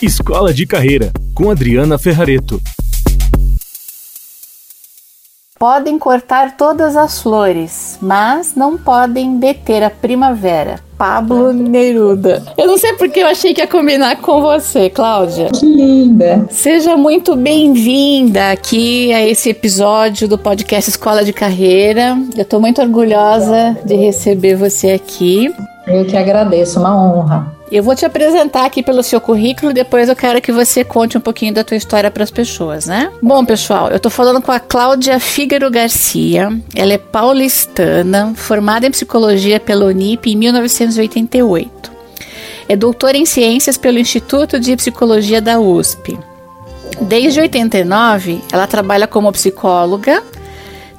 Escola de Carreira, com Adriana Ferrareto. Podem cortar todas as flores, mas não podem deter a primavera. Pablo Neruda. Eu não sei porque eu achei que ia combinar com você, Cláudia. Que linda! Seja muito bem-vinda aqui a esse episódio do podcast Escola de Carreira. Eu estou muito orgulhosa de receber você aqui. Eu que agradeço, uma honra. Eu vou te apresentar aqui pelo seu currículo, depois eu quero que você conte um pouquinho da tua história para as pessoas, né? Bom, pessoal, eu tô falando com a Cláudia Fígaro Garcia. Ela é paulistana, formada em psicologia pela Unip em 1988. É doutora em ciências pelo Instituto de Psicologia da USP. Desde 89, ela trabalha como psicóloga,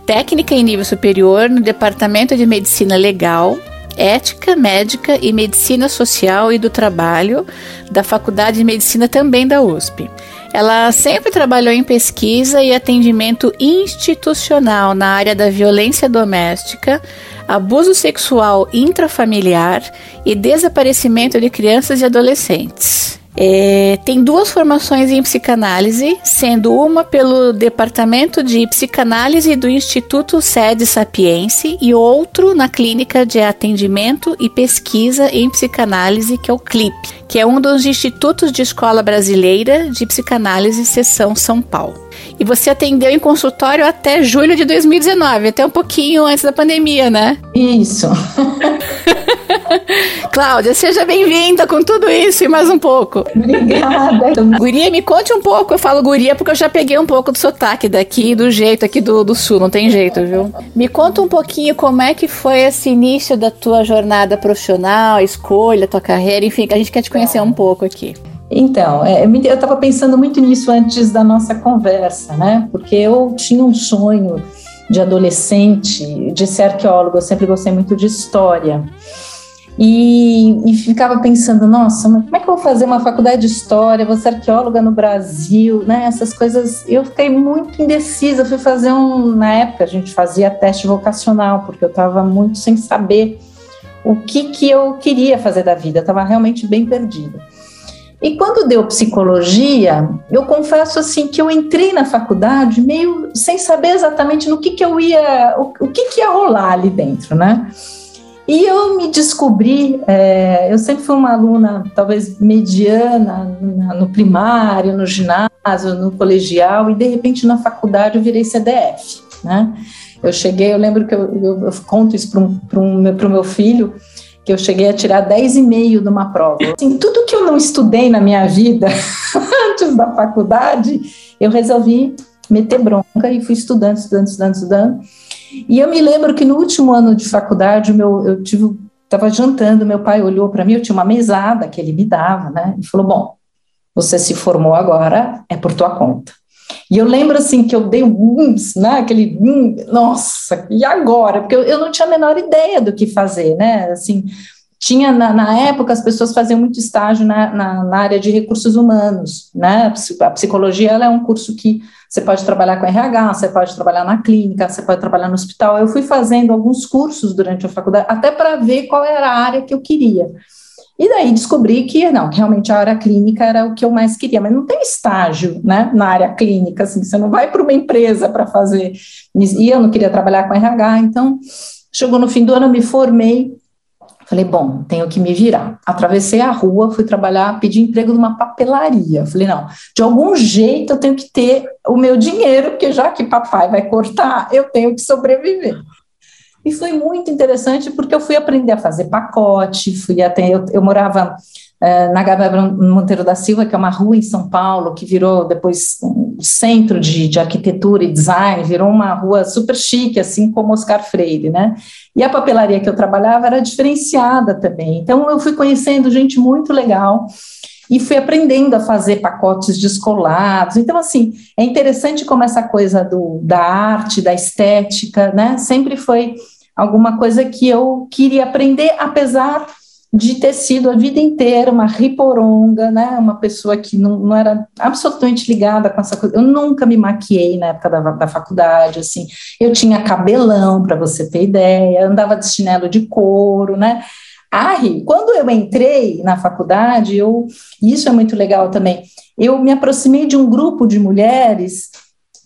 técnica em nível superior no Departamento de Medicina Legal Ética Médica e Medicina Social e do Trabalho da Faculdade de Medicina também da USP. Ela sempre trabalhou em pesquisa e atendimento institucional na área da violência doméstica, abuso sexual intrafamiliar e desaparecimento de crianças e adolescentes. É, tem duas formações em psicanálise, sendo uma pelo Departamento de Psicanálise do Instituto Sede Sapiense e outro na Clínica de Atendimento e Pesquisa em Psicanálise, que é o CLIP, que é um dos institutos de escola brasileira de psicanálise, seção São Paulo. E você atendeu em consultório até julho de 2019, até um pouquinho antes da pandemia, né? Isso. Cláudia, seja bem-vinda com tudo isso e mais um pouco. Obrigada. Guria, me conte um pouco. Eu falo guria porque eu já peguei um pouco do sotaque daqui, do jeito aqui do, do sul, não tem jeito, viu? Me conta um pouquinho como é que foi esse início da tua jornada profissional, escolha, tua carreira, enfim, a gente quer te conhecer um pouco aqui. Então, é, eu estava pensando muito nisso antes da nossa conversa, né? Porque eu tinha um sonho de adolescente de ser arqueólogo, eu sempre gostei muito de história. E, e, ficava pensando, nossa, mas como é que eu vou fazer uma faculdade de história, vou ser arqueóloga no Brasil, né? Essas coisas. Eu fiquei muito indecisa. Fui fazer um. Na época, a gente fazia teste vocacional, porque eu estava muito sem saber o que, que eu queria fazer da vida, estava realmente bem perdida. E quando deu psicologia, eu confesso assim que eu entrei na faculdade meio sem saber exatamente no que, que eu ia, o, o que, que ia rolar ali dentro, né? E eu me descobri, é, eu sempre fui uma aluna talvez mediana no primário, no ginásio, no colegial, e de repente na faculdade eu virei CDF, né? Eu cheguei, eu lembro que eu, eu, eu conto isso para o meu filho, que eu cheguei a tirar 10,5 numa prova. Assim, tudo que eu não estudei na minha vida antes da faculdade, eu resolvi meter bronca e fui estudando, estudando, estudando, estudando. E eu me lembro que no último ano de faculdade, meu, eu tive estava jantando, meu pai olhou para mim, eu tinha uma mesada que ele me dava, né? E falou: "Bom, você se formou agora, é por tua conta". E eu lembro assim que eu dei um, né, aquele, nossa, e agora? Porque eu, eu, não tinha a menor ideia do que fazer, né? Assim, tinha na, na época as pessoas faziam muito estágio na, na, na, área de recursos humanos, né? A psicologia ela é um curso que você pode trabalhar com RH, você pode trabalhar na clínica, você pode trabalhar no hospital. Eu fui fazendo alguns cursos durante a faculdade, até para ver qual era a área que eu queria. E daí descobri que não, realmente a área clínica era o que eu mais queria, mas não tem estágio, né, na área clínica, assim, você não vai para uma empresa para fazer. E eu não queria trabalhar com RH, então chegou no fim do ano, eu me formei, falei, bom, tenho que me virar. Atravessei a rua, fui trabalhar, pedi emprego numa papelaria. Falei, não, de algum jeito eu tenho que ter o meu dinheiro, porque já que papai vai cortar, eu tenho que sobreviver. E foi muito interessante porque eu fui aprender a fazer pacote, fui até eu, eu morava uh, na Gabriela Monteiro da Silva, que é uma rua em São Paulo, que virou depois um centro de, de arquitetura e design, virou uma rua super chique, assim como Oscar Freire, né? E a papelaria que eu trabalhava era diferenciada também. Então eu fui conhecendo gente muito legal e fui aprendendo a fazer pacotes descolados. Então, assim, é interessante como essa coisa do, da arte, da estética, né, sempre foi alguma coisa que eu queria aprender, apesar de ter sido a vida inteira uma riporonga, né, uma pessoa que não, não era absolutamente ligada com essa coisa. Eu nunca me maquiei na época da, da faculdade, assim, eu tinha cabelão, para você ter ideia, andava de chinelo de couro, né, a Rio. Quando eu entrei na faculdade, eu, isso é muito legal também, eu me aproximei de um grupo de mulheres,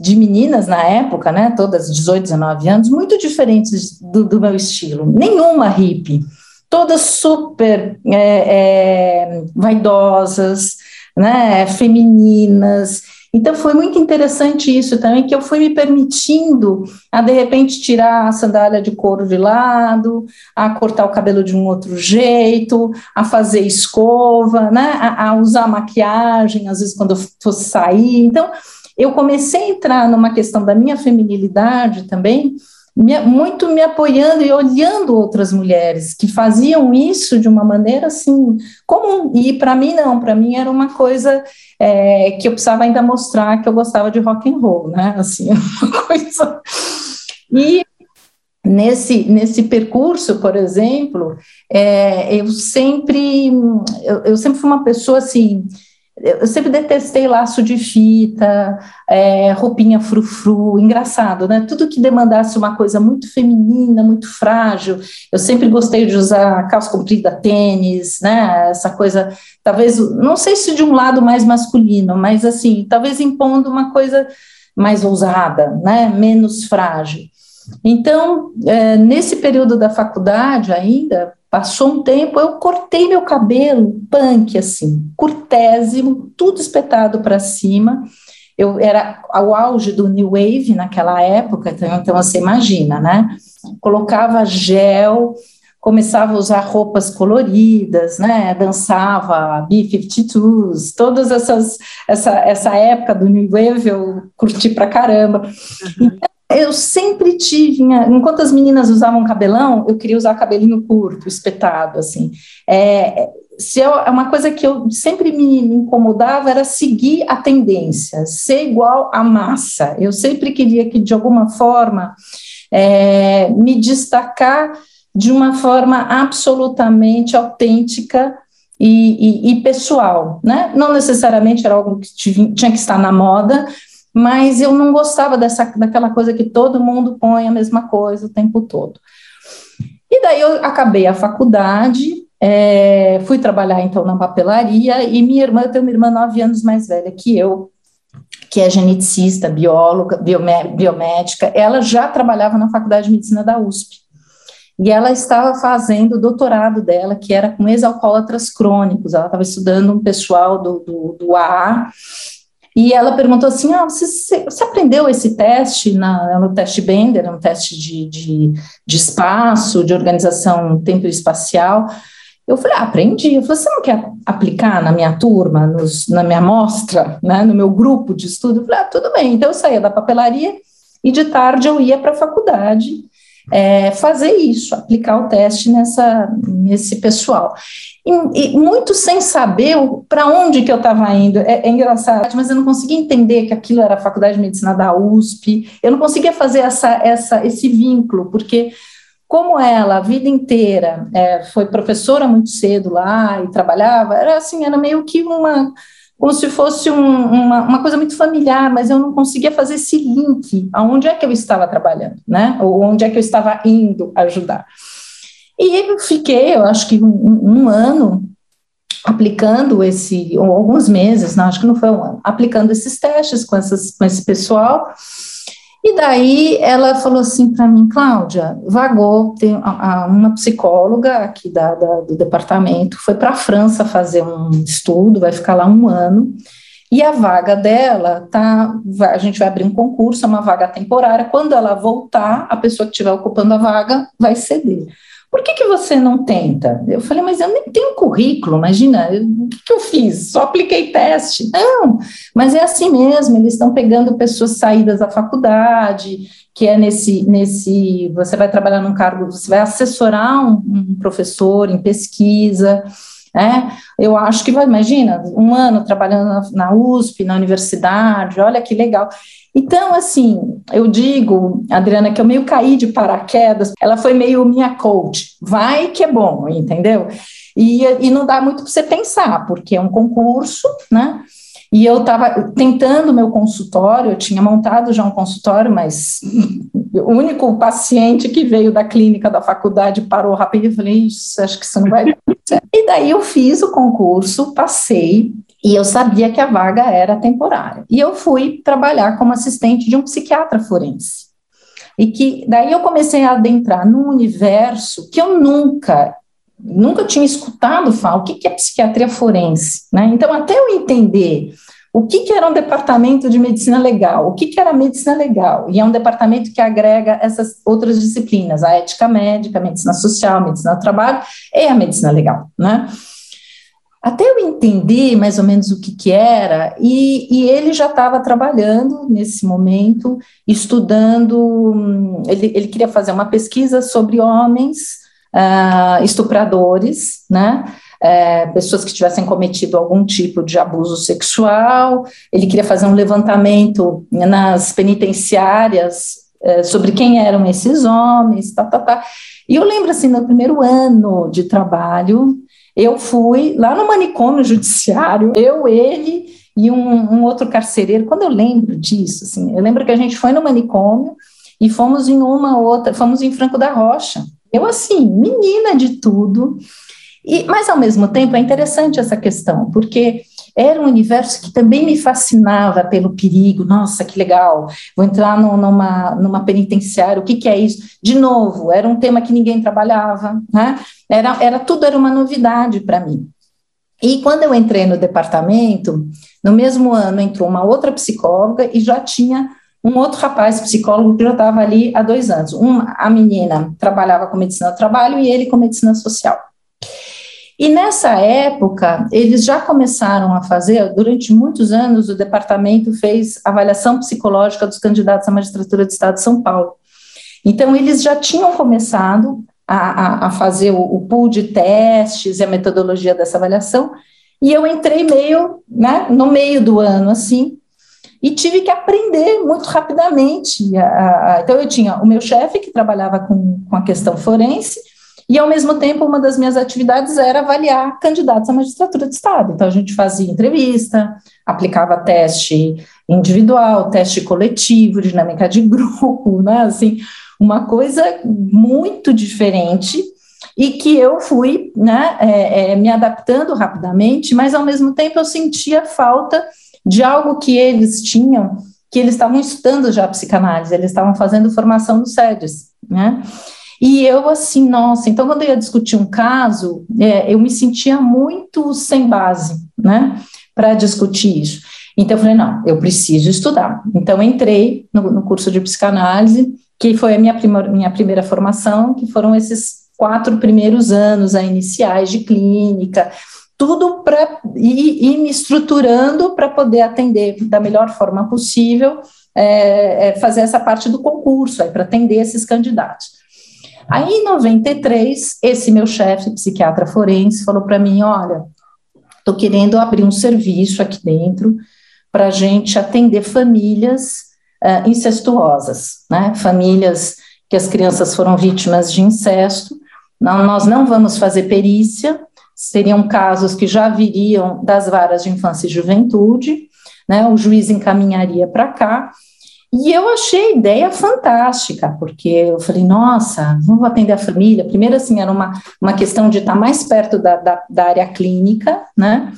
de meninas na época, né, todas 18, 19 anos, muito diferentes do, do meu estilo, nenhuma hippie, todas super é, é, vaidosas, né, femininas, então foi muito interessante isso também, que eu fui me permitindo a de repente tirar a sandália de couro de lado, a cortar o cabelo de um outro jeito, a fazer escova, né, a, a usar maquiagem, às vezes quando eu fosse sair. Então, eu comecei a entrar numa questão da minha feminilidade também, me, muito me apoiando e olhando outras mulheres que faziam isso de uma maneira assim comum. E para mim não, para mim era uma coisa é, que eu precisava ainda mostrar que eu gostava de rock and roll, né? Assim, uma coisa. E nesse nesse percurso, por exemplo, é, eu sempre eu, eu sempre fui uma pessoa assim eu sempre detestei laço de fita, é, roupinha frufru, engraçado, né? Tudo que demandasse uma coisa muito feminina, muito frágil. Eu sempre gostei de usar calça comprida, tênis, né? Essa coisa, talvez, não sei se de um lado mais masculino, mas assim, talvez impondo uma coisa mais ousada, né? Menos frágil. Então, é, nesse período da faculdade ainda, Passou um tempo, eu cortei meu cabelo punk, assim, curtésimo, tudo espetado para cima. Eu era ao auge do New Wave naquela época, então, então você imagina, né? Colocava gel, começava a usar roupas coloridas, né? Dançava B-52s, todas essas essa essa época do New Wave eu curti pra caramba. Então, eu sempre tive, enquanto as meninas usavam cabelão, eu queria usar cabelinho curto, espetado, assim. É, se eu, é uma coisa que eu sempre me, incomodava era seguir a tendência, ser igual à massa. Eu sempre queria que, de alguma forma, é, me destacar de uma forma absolutamente autêntica e, e, e, pessoal, né? Não necessariamente era algo que tinha que estar na moda, mas eu não gostava dessa, daquela coisa que todo mundo põe a mesma coisa o tempo todo. E daí eu acabei a faculdade, é, fui trabalhar então na papelaria, e minha irmã, eu tenho uma irmã nove anos mais velha que eu, que é geneticista, bióloga, biomé biomédica, ela já trabalhava na Faculdade de Medicina da USP. E ela estava fazendo o doutorado dela, que era com ex-alcoólatras crônicos. Ela estava estudando um pessoal do, do, do AA, e ela perguntou assim: ah, você, você aprendeu esse teste na, no teste Bender, um teste de, de, de espaço, de organização tempo espacial? Eu falei, ah, aprendi. Eu falei, você não quer aplicar na minha turma, nos, na minha mostra, né, no meu grupo de estudo? Eu falei, ah, tudo bem. Então eu saía da papelaria e de tarde eu ia para a faculdade é, fazer isso, aplicar o teste nessa, nesse pessoal. E, e muito sem saber para onde que eu estava indo. É, é, engraçado, mas eu não conseguia entender que aquilo era a Faculdade de Medicina da USP. Eu não conseguia fazer essa, essa, esse vínculo, porque como ela a vida inteira é, foi professora muito cedo lá e trabalhava, era assim, era meio que uma como se fosse um, uma, uma coisa muito familiar, mas eu não conseguia fazer esse link aonde é que eu estava trabalhando, né? Ou onde é que eu estava indo ajudar. E fiquei, eu acho que um, um ano aplicando esse, ou alguns meses, não, acho que não foi um ano, aplicando esses testes com, essas, com esse pessoal. E daí ela falou assim para mim, Cláudia, vagou, tem uma psicóloga aqui da, da do departamento, foi para a França fazer um estudo, vai ficar lá um ano, e a vaga dela tá, a gente vai abrir um concurso, é uma vaga temporária, quando ela voltar, a pessoa que estiver ocupando a vaga vai ceder por que, que você não tenta? Eu falei, mas eu nem tenho currículo, imagina, o que, eu fiz? Só apliquei teste. Não, mas é assim mesmo, eles estão pegando pessoas saídas da faculdade, que é nesse, nesse, você vai trabalhar num cargo, você vai assessorar um, um professor em pesquisa, né? Eu acho que vai, imagina, um ano trabalhando na, na USP, na universidade, olha que legal. Então, assim, eu digo, Adriana, que eu meio caí de paraquedas, ela foi meio minha coach. Vai que é bom, entendeu? E, e não dá muito para você pensar, porque é um concurso, né? E eu estava tentando meu consultório, eu tinha montado já um consultório, mas o único paciente que veio da clínica da faculdade parou rapidinho e falei, acho que isso não vai dar. E daí eu fiz o concurso, passei, e eu sabia que a vaga era temporária. E eu fui trabalhar como assistente de um psiquiatra forense. E que daí eu comecei a adentrar num universo que eu nunca nunca tinha escutado falar o que, que é psiquiatria forense, né? Então, até eu entender o que, que era um departamento de medicina legal, o que, que era medicina legal, e é um departamento que agrega essas outras disciplinas, a ética médica, a medicina social, a medicina do trabalho e a medicina legal, né? Até eu entender mais ou menos o que, que era, e, e ele já estava trabalhando nesse momento, estudando, hum, ele, ele queria fazer uma pesquisa sobre homens uh, estupradores, né? É, pessoas que tivessem cometido algum tipo de abuso sexual. Ele queria fazer um levantamento nas penitenciárias é, sobre quem eram esses homens, tá, tá, tá. E eu lembro assim, no primeiro ano de trabalho, eu fui lá no manicômio judiciário, eu, ele e um, um outro carcereiro. Quando eu lembro disso, assim, eu lembro que a gente foi no manicômio e fomos em uma outra, fomos em Franco da Rocha. Eu, assim, menina de tudo. E, mas, ao mesmo tempo, é interessante essa questão, porque era um universo que também me fascinava pelo perigo. Nossa, que legal! Vou entrar no, numa, numa penitenciária, o que, que é isso? De novo, era um tema que ninguém trabalhava, né? Era, era tudo era uma novidade para mim. E quando eu entrei no departamento, no mesmo ano entrou uma outra psicóloga e já tinha um outro rapaz, psicólogo, que já estava ali há dois anos. A menina trabalhava com medicina do trabalho e ele com medicina social. E nessa época, eles já começaram a fazer, durante muitos anos, o departamento fez avaliação psicológica dos candidatos à magistratura do Estado de São Paulo. Então, eles já tinham começado a, a, a fazer o, o pool de testes e a metodologia dessa avaliação, e eu entrei meio, né, no meio do ano, assim, e tive que aprender muito rapidamente. Então, eu tinha o meu chefe, que trabalhava com, com a questão forense, e, ao mesmo tempo, uma das minhas atividades era avaliar candidatos à magistratura de Estado. Então, a gente fazia entrevista, aplicava teste individual, teste coletivo, dinâmica de grupo, né? Assim, uma coisa muito diferente e que eu fui né, é, é, me adaptando rapidamente, mas, ao mesmo tempo, eu sentia falta de algo que eles tinham, que eles estavam estudando já a psicanálise, eles estavam fazendo formação no SEDES, né? E eu, assim, nossa, então quando eu ia discutir um caso, é, eu me sentia muito sem base, né, para discutir isso. Então eu falei, não, eu preciso estudar. Então entrei no, no curso de psicanálise, que foi a minha, prima, minha primeira formação, que foram esses quatro primeiros anos iniciais de clínica, tudo para ir, ir, me estruturando para poder atender da melhor forma possível, é, é, fazer essa parte do concurso, para atender esses candidatos. Aí, em 93, esse meu chefe, psiquiatra forense, falou para mim: olha, estou querendo abrir um serviço aqui dentro para a gente atender famílias uh, incestuosas, né? Famílias que as crianças foram vítimas de incesto. Não, nós não vamos fazer perícia, seriam casos que já viriam das varas de infância e juventude, né, o juiz encaminharia para cá, e eu achei a ideia fantástica, porque eu falei, nossa, vamos atender a família. Primeiro, assim, era uma, uma questão de estar mais perto da, da, da área clínica, né?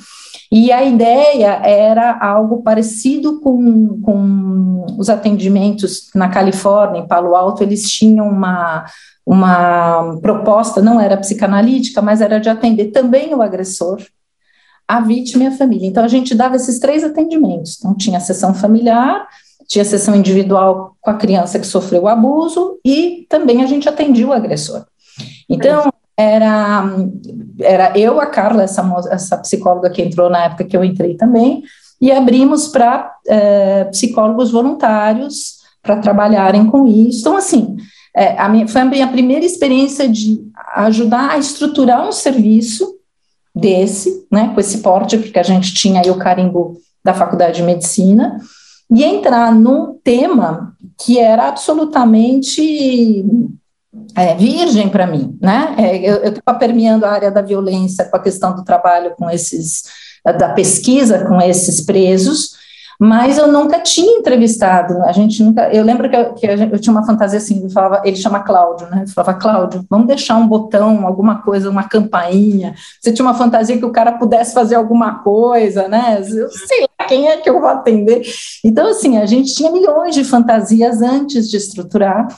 E a ideia era algo parecido com, com os atendimentos na Califórnia, em Palo Alto, eles tinham uma, uma proposta, não era psicanalítica, mas era de atender também o agressor, a vítima e a família. Então, a gente dava esses três atendimentos. Então, tinha a sessão familiar, tinha a sessão individual com a criança que sofreu o abuso e também a gente atendia o agressor. Então, era, era eu, a Carla, essa, essa psicóloga que entrou na época que eu entrei também, e abrimos para é, psicólogos voluntários para trabalharem com isso. Então, assim, é, a minha, foi a minha primeira experiência de ajudar a estruturar um serviço desse, né, com esse porte, porque a gente tinha aí o carimbo da Faculdade de Medicina, e entrar num tema que era absolutamente é, virgem para mim, né? É, eu estava permeando a área da violência com a questão do trabalho com esses da pesquisa com esses presos, mas eu nunca tinha entrevistado, a gente nunca, eu lembro que, eu, que eu tinha uma fantasia assim, ele falava, ele chama Cláudio, né, ele falava, Cláudio, vamos deixar um botão, alguma coisa, uma campainha, você tinha uma fantasia que o cara pudesse fazer alguma coisa, né, eu sei lá, quem é que eu vou atender, então assim, a gente tinha milhões de fantasias antes de estruturar,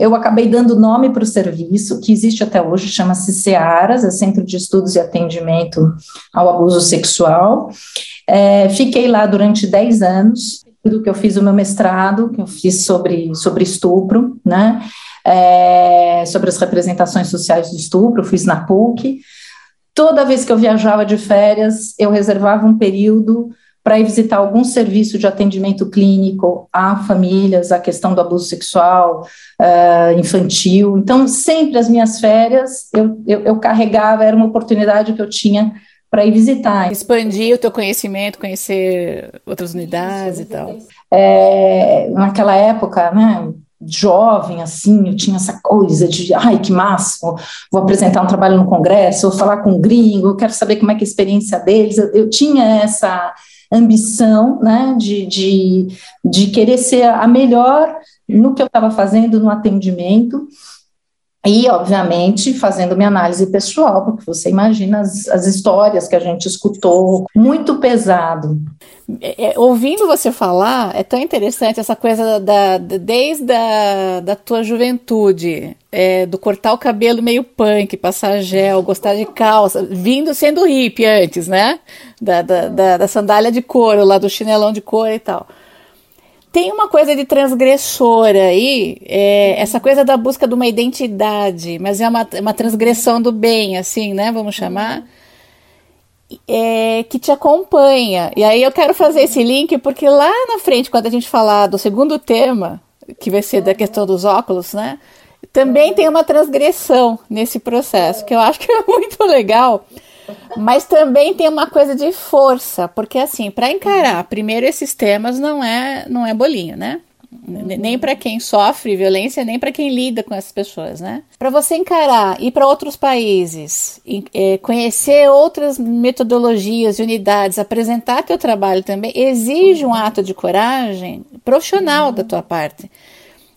eu acabei dando nome para o serviço, que existe até hoje, chama-se CEARAS, é Centro de Estudos e Atendimento ao Abuso Sexual. É, fiquei lá durante 10 anos, do que eu fiz o meu mestrado, que eu fiz sobre, sobre estupro, né? É, sobre as representações sociais do estupro, fiz na PUC. Toda vez que eu viajava de férias, eu reservava um período para ir visitar algum serviço de atendimento clínico a famílias, a questão do abuso sexual uh, infantil. Então, sempre as minhas férias eu, eu, eu carregava, era uma oportunidade que eu tinha para ir visitar. Expandir o teu conhecimento, conhecer outras unidades Isso, e tal. É, naquela época, né, jovem, assim, eu tinha essa coisa de, ai, que máximo, vou apresentar um trabalho no congresso, vou falar com um gringo, eu quero saber como é que é a experiência deles, eu, eu tinha essa ambição, né, de, de, de querer ser a melhor no que eu estava fazendo no atendimento, e, obviamente, fazendo minha análise pessoal, porque você imagina as, as histórias que a gente escutou, muito pesado. É, é ouvindo você falar, é tão interessante essa coisa da, da desde a da tua juventude, é, do cortar o cabelo meio punk, passar gel, gostar de calça, vindo sendo hippie antes, né? Da, da, da, da sandália de couro, lá do chinelão de couro e tal. Tem uma coisa de transgressora aí, é, essa coisa da busca de uma identidade, mas é uma, uma transgressão do bem, assim, né? Vamos chamar. É, que te acompanha. E aí eu quero fazer esse link porque lá na frente, quando a gente falar do segundo tema, que vai ser da questão dos óculos, né? Também tem uma transgressão nesse processo, que eu acho que é muito legal mas também tem uma coisa de força, porque assim, para encarar primeiro esses temas não é não é bolinho, né? Nem para quem sofre violência, nem para quem lida com essas pessoas, né? Para você encarar, ir para outros países, é, conhecer outras metodologias e unidades, apresentar teu trabalho também, exige um ato de coragem profissional da tua parte.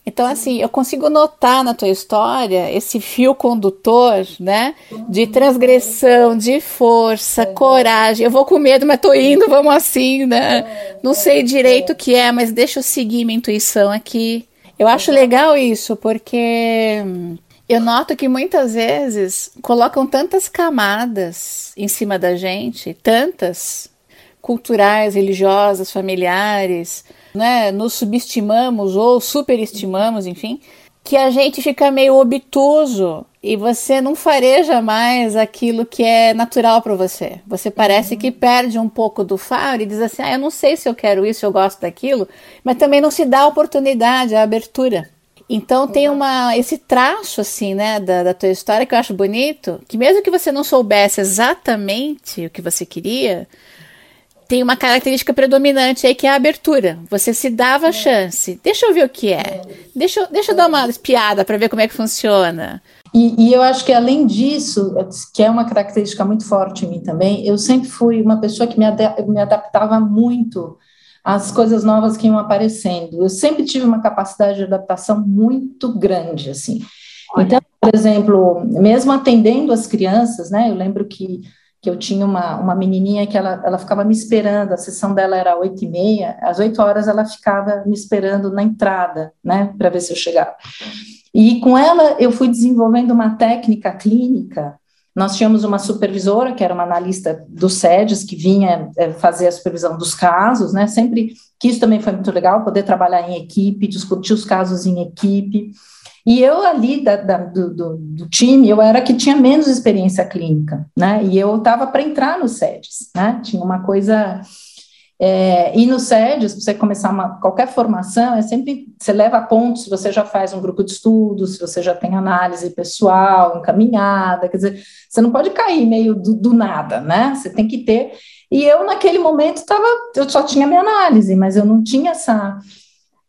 Então, assim, eu consigo notar na tua história esse fio condutor, né? De transgressão, de força, coragem. Eu vou com medo, mas tô indo, vamos assim, né? Não sei direito o que é, mas deixa eu seguir minha intuição aqui. Eu acho legal isso, porque eu noto que muitas vezes colocam tantas camadas em cima da gente, tantas culturais, religiosas, familiares né, nos subestimamos ou superestimamos, enfim, que a gente fica meio obtuso e você não fareja mais aquilo que é natural para você. Você parece que perde um pouco do faro e diz assim: ah, eu não sei se eu quero isso, eu gosto daquilo, mas também não se dá a oportunidade, a abertura. Então tem uma esse traço assim, né, da, da tua história que eu acho bonito, que mesmo que você não soubesse exatamente o que você queria, tem uma característica predominante aí que é a abertura. Você se dava a chance. Deixa eu ver o que é. Deixa, deixa eu dar uma espiada para ver como é que funciona. E, e, eu acho que além disso, que é uma característica muito forte em mim também, eu sempre fui uma pessoa que me, ad me adaptava muito às coisas novas que iam aparecendo. Eu sempre tive uma capacidade de adaptação muito grande, assim. Então, por exemplo, mesmo atendendo as crianças, né? Eu lembro que que eu tinha uma, uma menininha que ela, ela ficava me esperando, a sessão dela era oito e meia, às oito horas ela ficava me esperando na entrada, né, para ver se eu chegava. E com ela eu fui desenvolvendo uma técnica clínica, nós tínhamos uma supervisora, que era uma analista do SEDES, que vinha é, fazer a supervisão dos casos, né, sempre, que isso também foi muito legal, poder trabalhar em equipe, discutir os casos em equipe, e eu ali da, da, do, do, do, time, eu era que tinha menos experiência clínica, né? E eu estava para entrar no SEDES, né? Tinha uma coisa. É, e no SEDES, você começar uma, qualquer formação, é sempre. Você leva a ponto se você já faz um grupo de estudos, se você já tem análise pessoal, encaminhada, quer dizer, você não pode cair meio do, do nada, né? Você tem que ter. E eu, naquele momento, estava. Eu só tinha minha análise, mas eu não tinha essa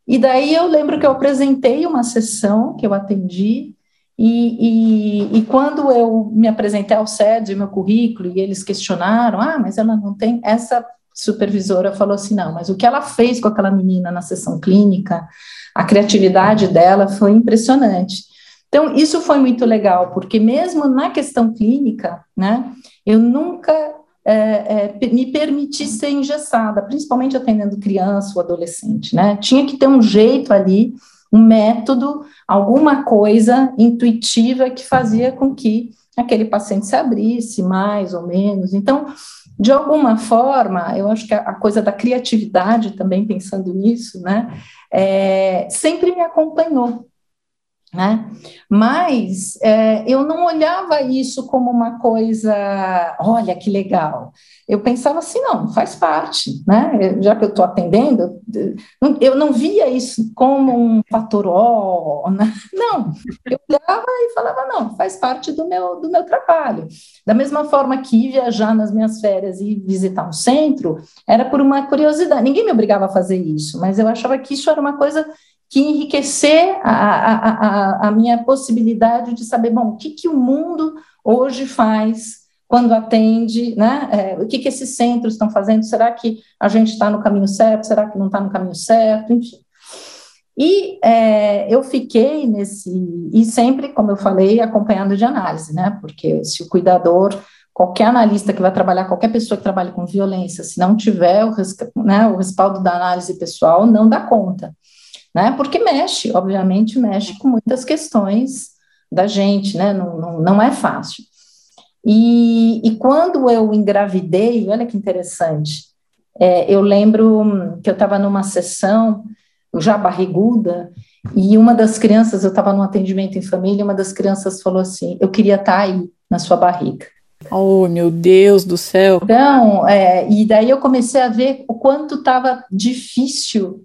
e daí eu lembro que eu apresentei uma sessão que eu atendi, E, e, e, quando eu me apresentei ao SED, meu currículo, e eles questionaram, ah, mas ela não tem, essa supervisora falou assim, não, mas o que ela fez com aquela menina na sessão clínica, a criatividade dela foi impressionante. Então, isso foi muito legal, porque mesmo na questão clínica, né, eu nunca é, é, me permiti ser engessada, principalmente atendendo criança ou adolescente, né, tinha que ter um jeito ali um método, alguma coisa intuitiva que fazia com que aquele paciente se abrisse mais ou menos. Então, de alguma forma, eu acho que a, coisa da criatividade também pensando nisso, né, é, sempre me acompanhou. Né? Mas é, eu não olhava isso como uma coisa, olha que legal. Eu pensava assim, não, faz parte, né? Já que eu estou atendendo, eu não via isso como um fator ó, né? não. Eu olhava e falava, não, faz parte do meu do meu trabalho. Da mesma forma que viajar nas minhas férias e visitar um centro era por uma curiosidade. Ninguém me obrigava a fazer isso, mas eu achava que isso era uma coisa que enriquecer a, a, a, minha possibilidade de saber, bom, o que, que o mundo hoje faz quando atende, né? É, o que, que esses centros estão fazendo? Será que a gente está no caminho certo? Será que não está no caminho certo? Enfim. E é, eu fiquei nesse, e sempre, como eu falei, acompanhando de análise, né? Porque se o cuidador, qualquer analista que vai trabalhar, qualquer pessoa que trabalha com violência, se não tiver o, né, o respaldo da análise pessoal, não dá conta né? Porque mexe, obviamente, mexe com muitas questões da gente, né? Não, não, não é fácil. E, e, quando eu engravidei, olha que interessante, é, eu lembro que eu estava numa sessão, já barriguda, e uma das crianças, eu estava num atendimento em família, uma das crianças falou assim: Eu queria estar tá aí, na sua barriga. Oh, meu Deus do céu! Então, é, e daí eu comecei a ver o quanto estava difícil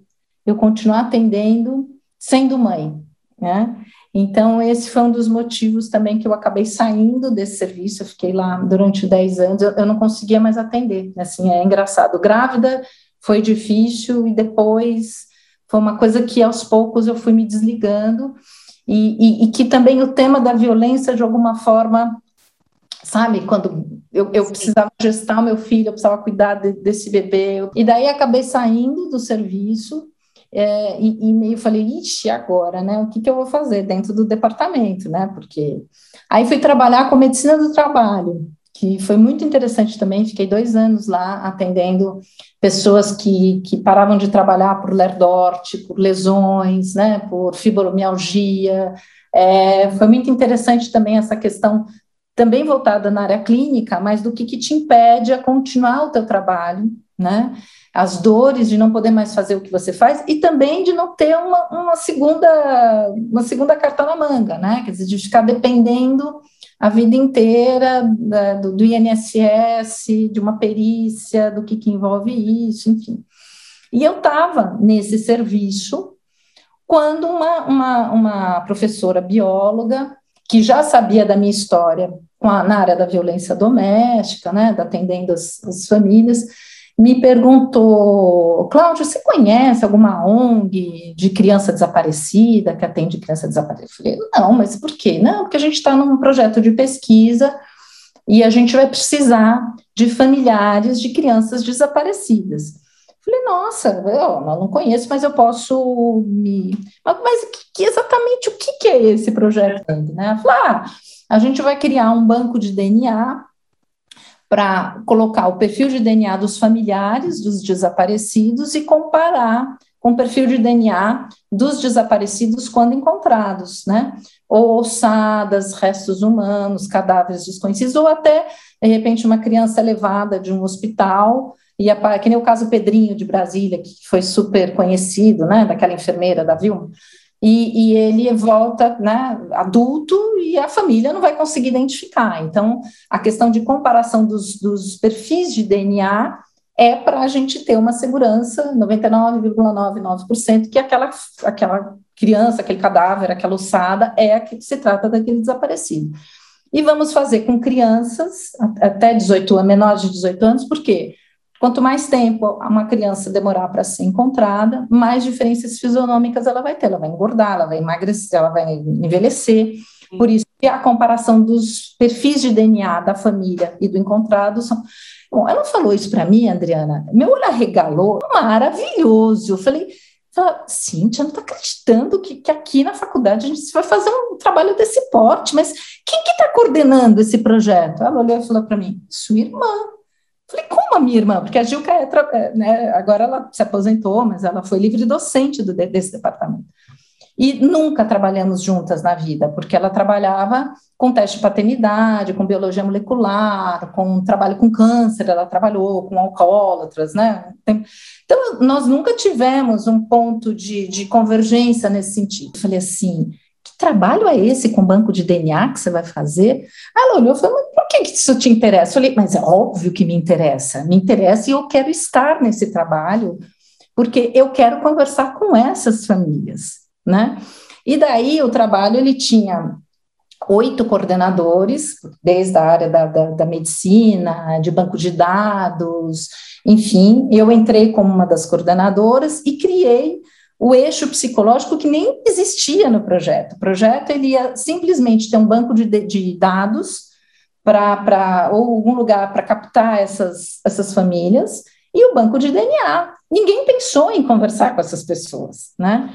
eu continuar atendendo sendo mãe, né? Então, esse foi um dos motivos também que eu acabei saindo desse serviço. Eu fiquei lá durante 10 anos, eu, eu não conseguia mais atender. Assim, é engraçado. Grávida foi difícil e depois foi uma coisa que aos poucos eu fui me desligando. E, e, e que também o tema da violência, de alguma forma, sabe, quando eu, eu precisava gestar o meu filho, eu precisava cuidar de, desse bebê. E daí acabei saindo do serviço é, e, e, meio falei, ixi, agora, né? O que, que eu vou fazer dentro do departamento, né? Porque aí fui trabalhar com medicina do trabalho, que foi muito interessante também. Fiquei dois anos lá atendendo pessoas que, que paravam de trabalhar por lerdorte, por lesões, né? Por fibromialgia. É, foi muito interessante também essa questão também voltada na área clínica, mas do que, que te impede a continuar o teu trabalho, né? As dores de não poder mais fazer o que você faz e também de não ter uma, uma segunda uma segunda carta na manga, né? Quer dizer, de ficar dependendo a vida inteira da, do, do, INSS, de uma perícia, do que, que envolve isso, enfim. E eu estava nesse serviço quando uma, uma, uma, professora bióloga, que já sabia da minha história a, na área da violência doméstica, né, atendendo as, as famílias, me perguntou, Cláudio, você conhece alguma ONG de criança desaparecida, que atende criança desaparecida? Falei, não, mas por quê? Não, porque a gente está num projeto de pesquisa e a gente vai precisar de familiares de crianças desaparecidas. Falei, nossa, eu não conheço, mas eu posso me. Mas que, exatamente o que, que é esse projeto? Né? Falei, ah, a gente vai criar um banco de DNA para colocar o perfil de DNA dos familiares dos desaparecidos e comparar com o perfil de DNA dos desaparecidos quando encontrados, né? Ou ossadas, restos humanos, cadáveres desconhecidos, ou até, de repente, uma criança levada de um hospital, e a, que nem o caso Pedrinho de Brasília, que foi super conhecido, né? Daquela enfermeira da Vilma e, e, ele volta né, adulto e a família não vai conseguir identificar. Então, a questão de comparação dos, dos perfis de DNA é para a gente ter uma segurança 99,99% que aquela, aquela criança, aquele cadáver, aquela ossada é a que se trata daquele desaparecido. E vamos fazer com crianças até 18 anos, menores de 18 anos, por quê? Quanto mais tempo uma criança demorar para ser encontrada, mais diferenças fisionômicas ela vai ter. Ela vai engordar, ela vai emagrecer, ela vai envelhecer. Por isso que a comparação dos perfis de DNA da família e do encontrado são. Bom, ela falou isso para mim, Adriana. Meu olho arregalou, maravilhoso. Eu falei, Fala, Cíntia, não está acreditando que, que aqui na faculdade a gente vai fazer um trabalho desse porte, mas quem que está coordenando esse projeto? Ela olhou e falou para mim, sua irmã. Falei, como a minha irmã? Porque a Gilca é, é, né, agora ela se aposentou, mas ela foi livre docente do, desse departamento. E nunca trabalhamos juntas na vida, porque ela trabalhava com teste de paternidade, com biologia molecular, com trabalho com câncer, ela trabalhou com alcoólatras, né? Então, nós nunca tivemos um ponto de, de convergência nesse sentido. Falei assim, trabalho é esse com banco de DNA que você vai fazer? Ela olhou e falou, mas por que isso te interessa? Eu falei, mas é óbvio que me interessa, me interessa e eu quero estar nesse trabalho, porque eu quero conversar com essas famílias, né? E daí o trabalho, ele tinha oito coordenadores, desde a área da, da, da, medicina, de banco de dados, enfim, eu entrei como uma das coordenadoras e criei o eixo psicológico que nem existia no projeto. O projeto ele ia simplesmente ter um banco de, de dados para ou algum lugar para captar essas, essas famílias e o banco de DNA. Ninguém pensou em conversar com essas pessoas, né?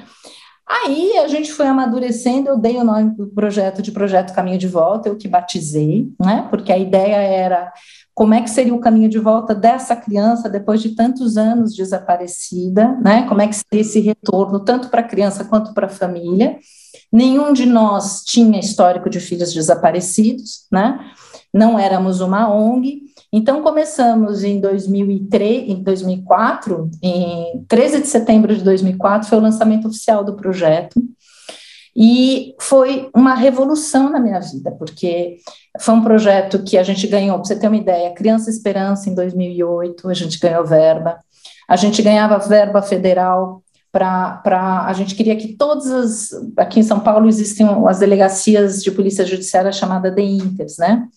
Aí a gente foi amadurecendo, eu dei o nome do projeto de Projeto Caminho de Volta, eu que batizei, né? Porque a ideia era como é que seria o caminho de volta dessa criança depois de tantos anos desaparecida, né? Como é que seria esse retorno, tanto para a criança quanto para a família. Nenhum de nós tinha histórico de filhos desaparecidos, né? Não éramos uma ONG, então, começamos em 2003, em 2004, em 13 de setembro de 2004, foi o lançamento oficial do projeto, e foi uma revolução na minha vida, porque foi um projeto que a gente ganhou, para você ter uma ideia, Criança Esperança em 2008, a gente ganhou verba, a gente ganhava verba federal para a gente queria que todas as aqui em São Paulo existem as delegacias de polícia judiciária chamada DEINTERS, né?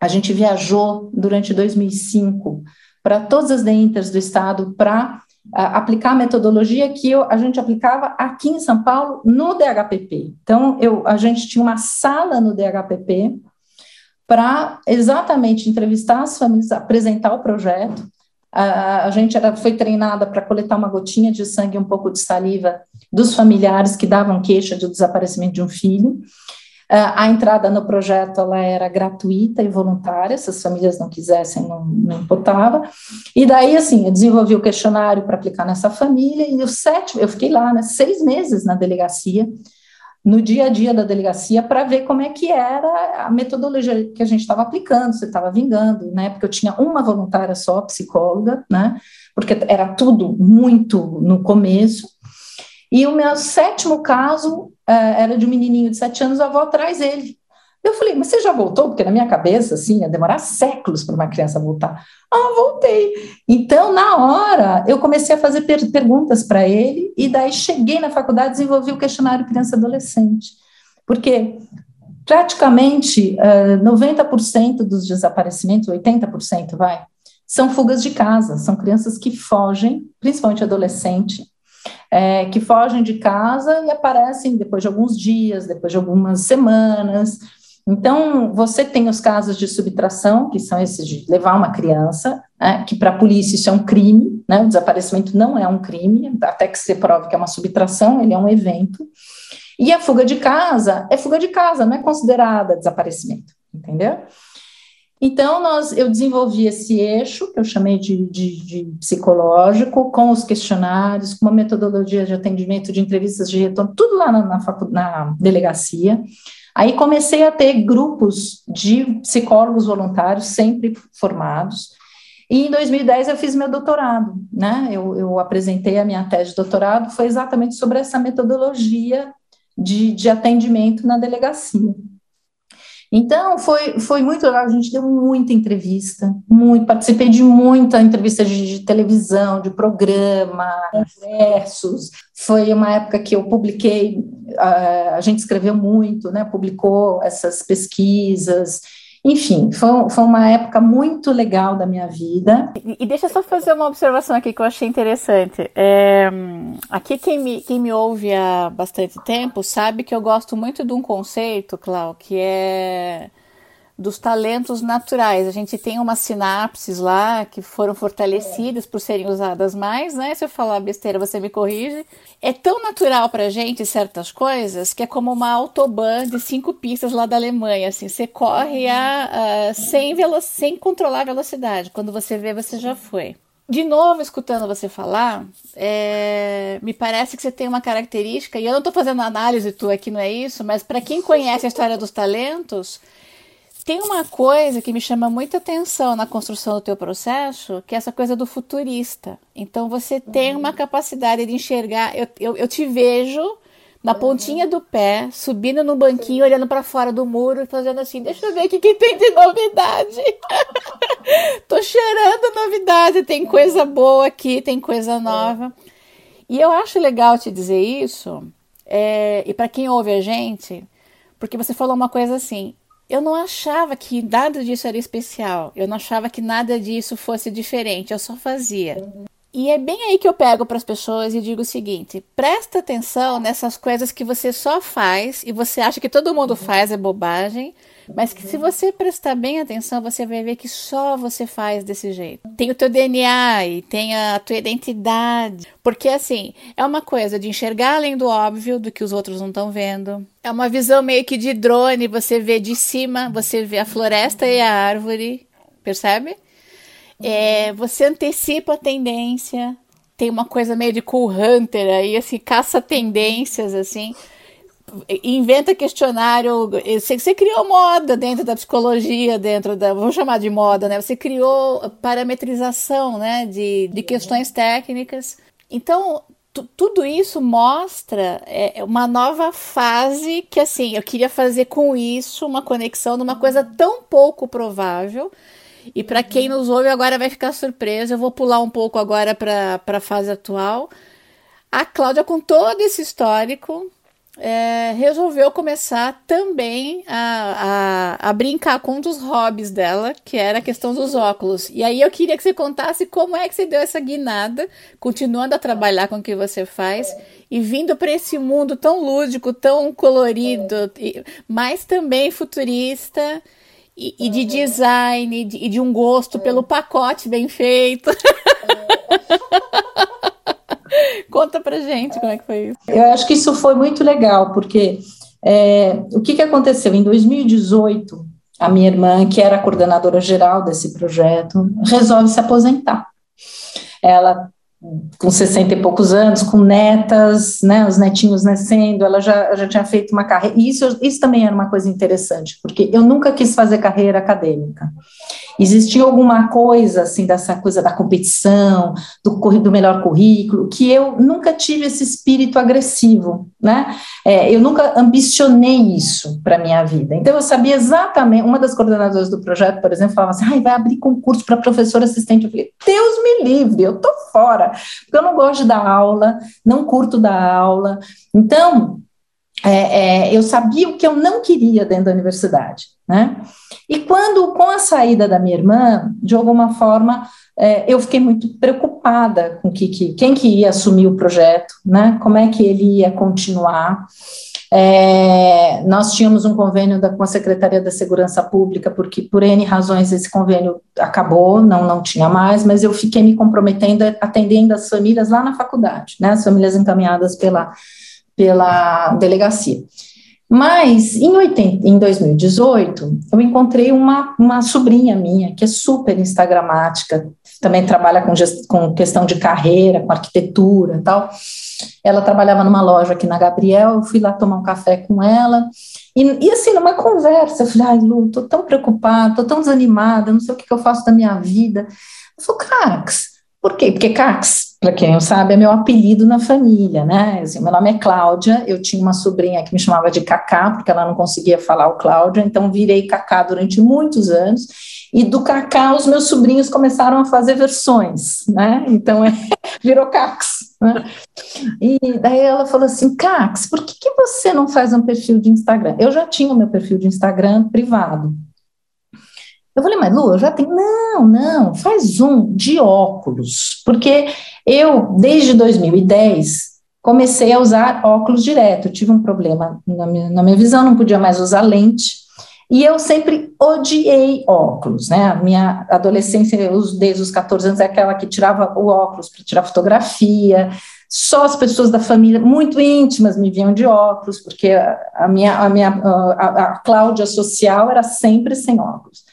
A gente viajou durante 2005 para todas as DEINTERs do estado para aplicar a metodologia que eu, a gente aplicava aqui em São Paulo no DHPP. Então, eu, a gente tinha uma sala no DHPP para exatamente entrevistar as famílias, apresentar o projeto. A, a gente era, foi treinada para coletar uma gotinha de sangue, um pouco de saliva dos familiares que davam queixa do desaparecimento de um filho. A entrada no projeto ela era gratuita e voluntária, se as famílias não quisessem, não, não importava. E daí, assim, eu desenvolvi o questionário para aplicar nessa família, e o sétimo, eu fiquei lá, né, seis meses na delegacia, no dia a dia da delegacia, para ver como é que era a metodologia que a gente estava aplicando, se estava vingando, né? Porque eu tinha uma voluntária só, psicóloga, né? Porque era tudo muito no começo. E o meu sétimo caso era de um menininho de sete anos, a avó traz ele. Eu falei, mas você já voltou? Porque na minha cabeça, assim, ia demorar séculos para uma criança voltar. Ah, voltei. Então, na hora, eu comecei a fazer per perguntas para ele, e daí cheguei na faculdade e desenvolvi o questionário criança-adolescente. Porque praticamente uh, 90% dos desaparecimentos, 80% vai, são fugas de casa, são crianças que fogem, principalmente adolescente, é, que fogem de casa e aparecem depois de alguns dias, depois de algumas semanas. Então, você tem os casos de subtração, que são esses de levar uma criança, né, que para a polícia isso é um crime, né, o desaparecimento não é um crime, até que se prove que é uma subtração, ele é um evento. E a fuga de casa é fuga de casa, não é considerada desaparecimento, entendeu? Então, nós, eu desenvolvi esse eixo, que eu chamei de, de, de, psicológico, com os questionários, com uma metodologia de atendimento, de entrevistas de retorno, tudo lá na, na, na delegacia. Aí comecei a ter grupos de psicólogos voluntários, sempre formados, e em 2010 eu fiz meu doutorado, né? Eu, eu apresentei a minha tese de doutorado, foi exatamente sobre essa metodologia de, de atendimento na delegacia. Então, foi, foi muito legal, a gente deu muita entrevista, muito, participei de muita entrevista de, de televisão, de programa, versos. Foi uma época que eu publiquei, a, a gente escreveu muito, né, publicou essas pesquisas, Enfim, foi, foi uma época muito legal da minha vida. E, e deixa eu só fazer uma observação aqui que eu achei interessante. É, aqui, quem me, quem me ouve há bastante tempo sabe que eu gosto muito de um conceito, Clau, que é dos talentos naturais. A gente tem umas sinapses lá que foram fortalecidas por serem usadas mais, né? Se eu falar besteira, você me corrige. É tão natural pra gente certas coisas que é como uma autobahn de cinco pistas lá da Alemanha, assim, você corre a, a sem, sem controlar a velocidade. Quando você vê, você já foi. De novo, escutando você falar, é, me parece que você tem uma característica, e eu não estou fazendo análise tua aqui, não é isso, mas para quem conhece a história dos talentos, tem uma coisa que me chama muita atenção na construção do teu processo, que é essa coisa do futurista. Então você tem uma capacidade de enxergar. Eu, eu, eu te vejo na pontinha do pé, subindo no banquinho, olhando para fora do muro e fazendo assim: deixa eu ver o que, que tem de novidade. Tô cheirando novidade, tem coisa boa aqui, tem coisa nova. E eu acho legal te dizer isso, é, e para quem ouve a gente, porque você falou uma coisa assim: eu não achava que nada disso era especial. Eu não achava que nada disso fosse diferente. Eu só fazia. E é bem aí que eu pego para as pessoas e digo o seguinte: presta atenção nessas coisas que você só faz e você acha que todo mundo faz é bobagem, mas que se você prestar bem atenção, você vai ver que só você faz desse jeito. Tem o teu DNA e tem a tua identidade. Porque assim, é uma coisa de enxergar além do óbvio, do que os outros não estão vendo. É uma visão meio que de drone, você vê de cima, você vê a floresta e a árvore, percebe? É, você antecipa a tendência. Tem uma coisa meio de cool hunter aí, assim, caça tendências, assim inventa questionário. Você, você, criou moda dentro da psicologia, dentro da. Vamos chamar de moda, né? Você criou parametrização né, de, de questões técnicas. Então, tudo isso mostra é, uma nova fase que, assim, eu queria fazer com isso uma conexão numa coisa tão pouco provável. E para quem nos ouve agora vai ficar surpreso, eu vou pular um pouco agora para a fase atual. A Cláudia, com todo esse histórico, é, resolveu começar também a, a, a, brincar com um dos hobbies dela, que era a questão dos óculos. E aí eu queria que você contasse como é que você deu essa guinada, continuando a trabalhar com o que você faz e vindo para esse mundo tão lúdico, tão colorido, mas também futurista. E, e de design, e de, e de um gosto pelo pacote bem feito. Conta pra gente como é que foi isso. Eu acho que isso foi muito legal, porque é, o que, que aconteceu? Em 2018, a minha irmã, que era coordenadora geral desse projeto, resolve se aposentar. Ela com 60 e poucos anos, com netas, né, os netinhos nascendo, ela já, já tinha feito uma carreira, e isso, isso também era uma coisa interessante, porque eu nunca quis fazer carreira acadêmica, existia alguma coisa, assim, dessa coisa da competição, do, do melhor currículo, que eu nunca tive esse espírito agressivo, né, é, eu nunca ambicionei isso para minha vida, então eu sabia exatamente, uma das coordenadoras do projeto, por exemplo, falava assim, ai, vai abrir concurso para professor assistente, eu falei, Deus me livre, eu tô fora, porque eu não gosto dar aula, não curto dar aula. Então, é, é, eu sabia o que eu não queria dentro da universidade, né? E quando, com a saída da minha irmã, de alguma forma, é, eu fiquei muito preocupada com que, que, quem que ia assumir o projeto, né? Como é que ele ia continuar. É, nós tínhamos um convênio da, com a Secretaria da Segurança Pública, porque por N razões esse convênio acabou, não, não tinha mais, mas eu fiquei me comprometendo, atendendo as famílias lá na faculdade, né, as famílias encaminhadas pela, pela delegacia. Mas em, 80, em 2018, eu encontrei uma, uma sobrinha minha, que é super instagramática, também trabalha com, gest, com questão de carreira, com arquitetura e tal. Ela trabalhava numa loja aqui na Gabriel, eu fui lá tomar um café com ela, e, e assim, numa conversa, eu falei, ai Lu, tô tão preocupada, tô tão desanimada, não sei o que, que eu faço da minha vida. Eu falei, Cax, por quê? Porque Cax, para quem não sabe, é meu apelido na família, né? Assim, meu nome é Cláudia, eu tinha uma sobrinha que me chamava de Cacá, porque ela não conseguia falar o Cláudia, então virei Cacá durante muitos anos, e do Cacá os meus sobrinhos começaram a fazer versões, né? Então é, virou Cax. Né? E daí ela falou assim, Cax, por que, que você não faz um perfil de Instagram? Eu já tinha o meu perfil de Instagram privado. Eu falei, mas Lu, eu já tenho. Não, não, faz um de óculos, porque eu, desde 2010, comecei a usar óculos direto. Eu tive um problema na minha, na minha visão, não podia mais usar lente. E eu sempre odiei óculos, né? A minha adolescência, desde os 14 anos, é aquela que tirava o óculos para tirar fotografia. Só as pessoas da família muito íntimas me viam de óculos, porque a minha, a minha a, a Cláudia social era sempre sem óculos.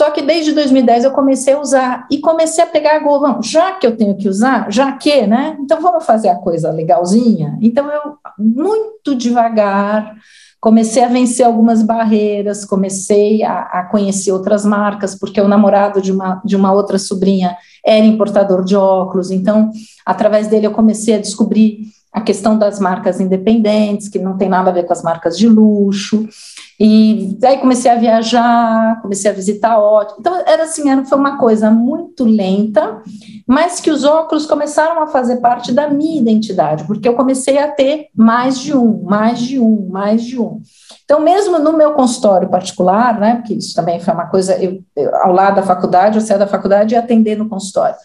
Só que desde 2010 eu comecei a usar e comecei a pegar gola, já que eu tenho que usar, já que, né? Então vamos fazer a coisa legalzinha. Então eu muito devagar comecei a vencer algumas barreiras, comecei a, a, conhecer outras marcas, porque o namorado de uma, de uma outra sobrinha era importador de óculos, então, através dele, eu comecei a descobrir a questão das marcas independentes, que não tem nada a ver com as marcas de luxo, e daí comecei a viajar, comecei a visitar óticos. Então, era assim, era, foi uma coisa muito lenta, mas que os óculos começaram a fazer parte da minha identidade, porque eu comecei a ter mais de um, mais de um, mais de um. Então, mesmo no meu consultório particular, né, porque isso também foi uma coisa, eu, eu ao lado da faculdade, eu saía da faculdade e atender no consultório.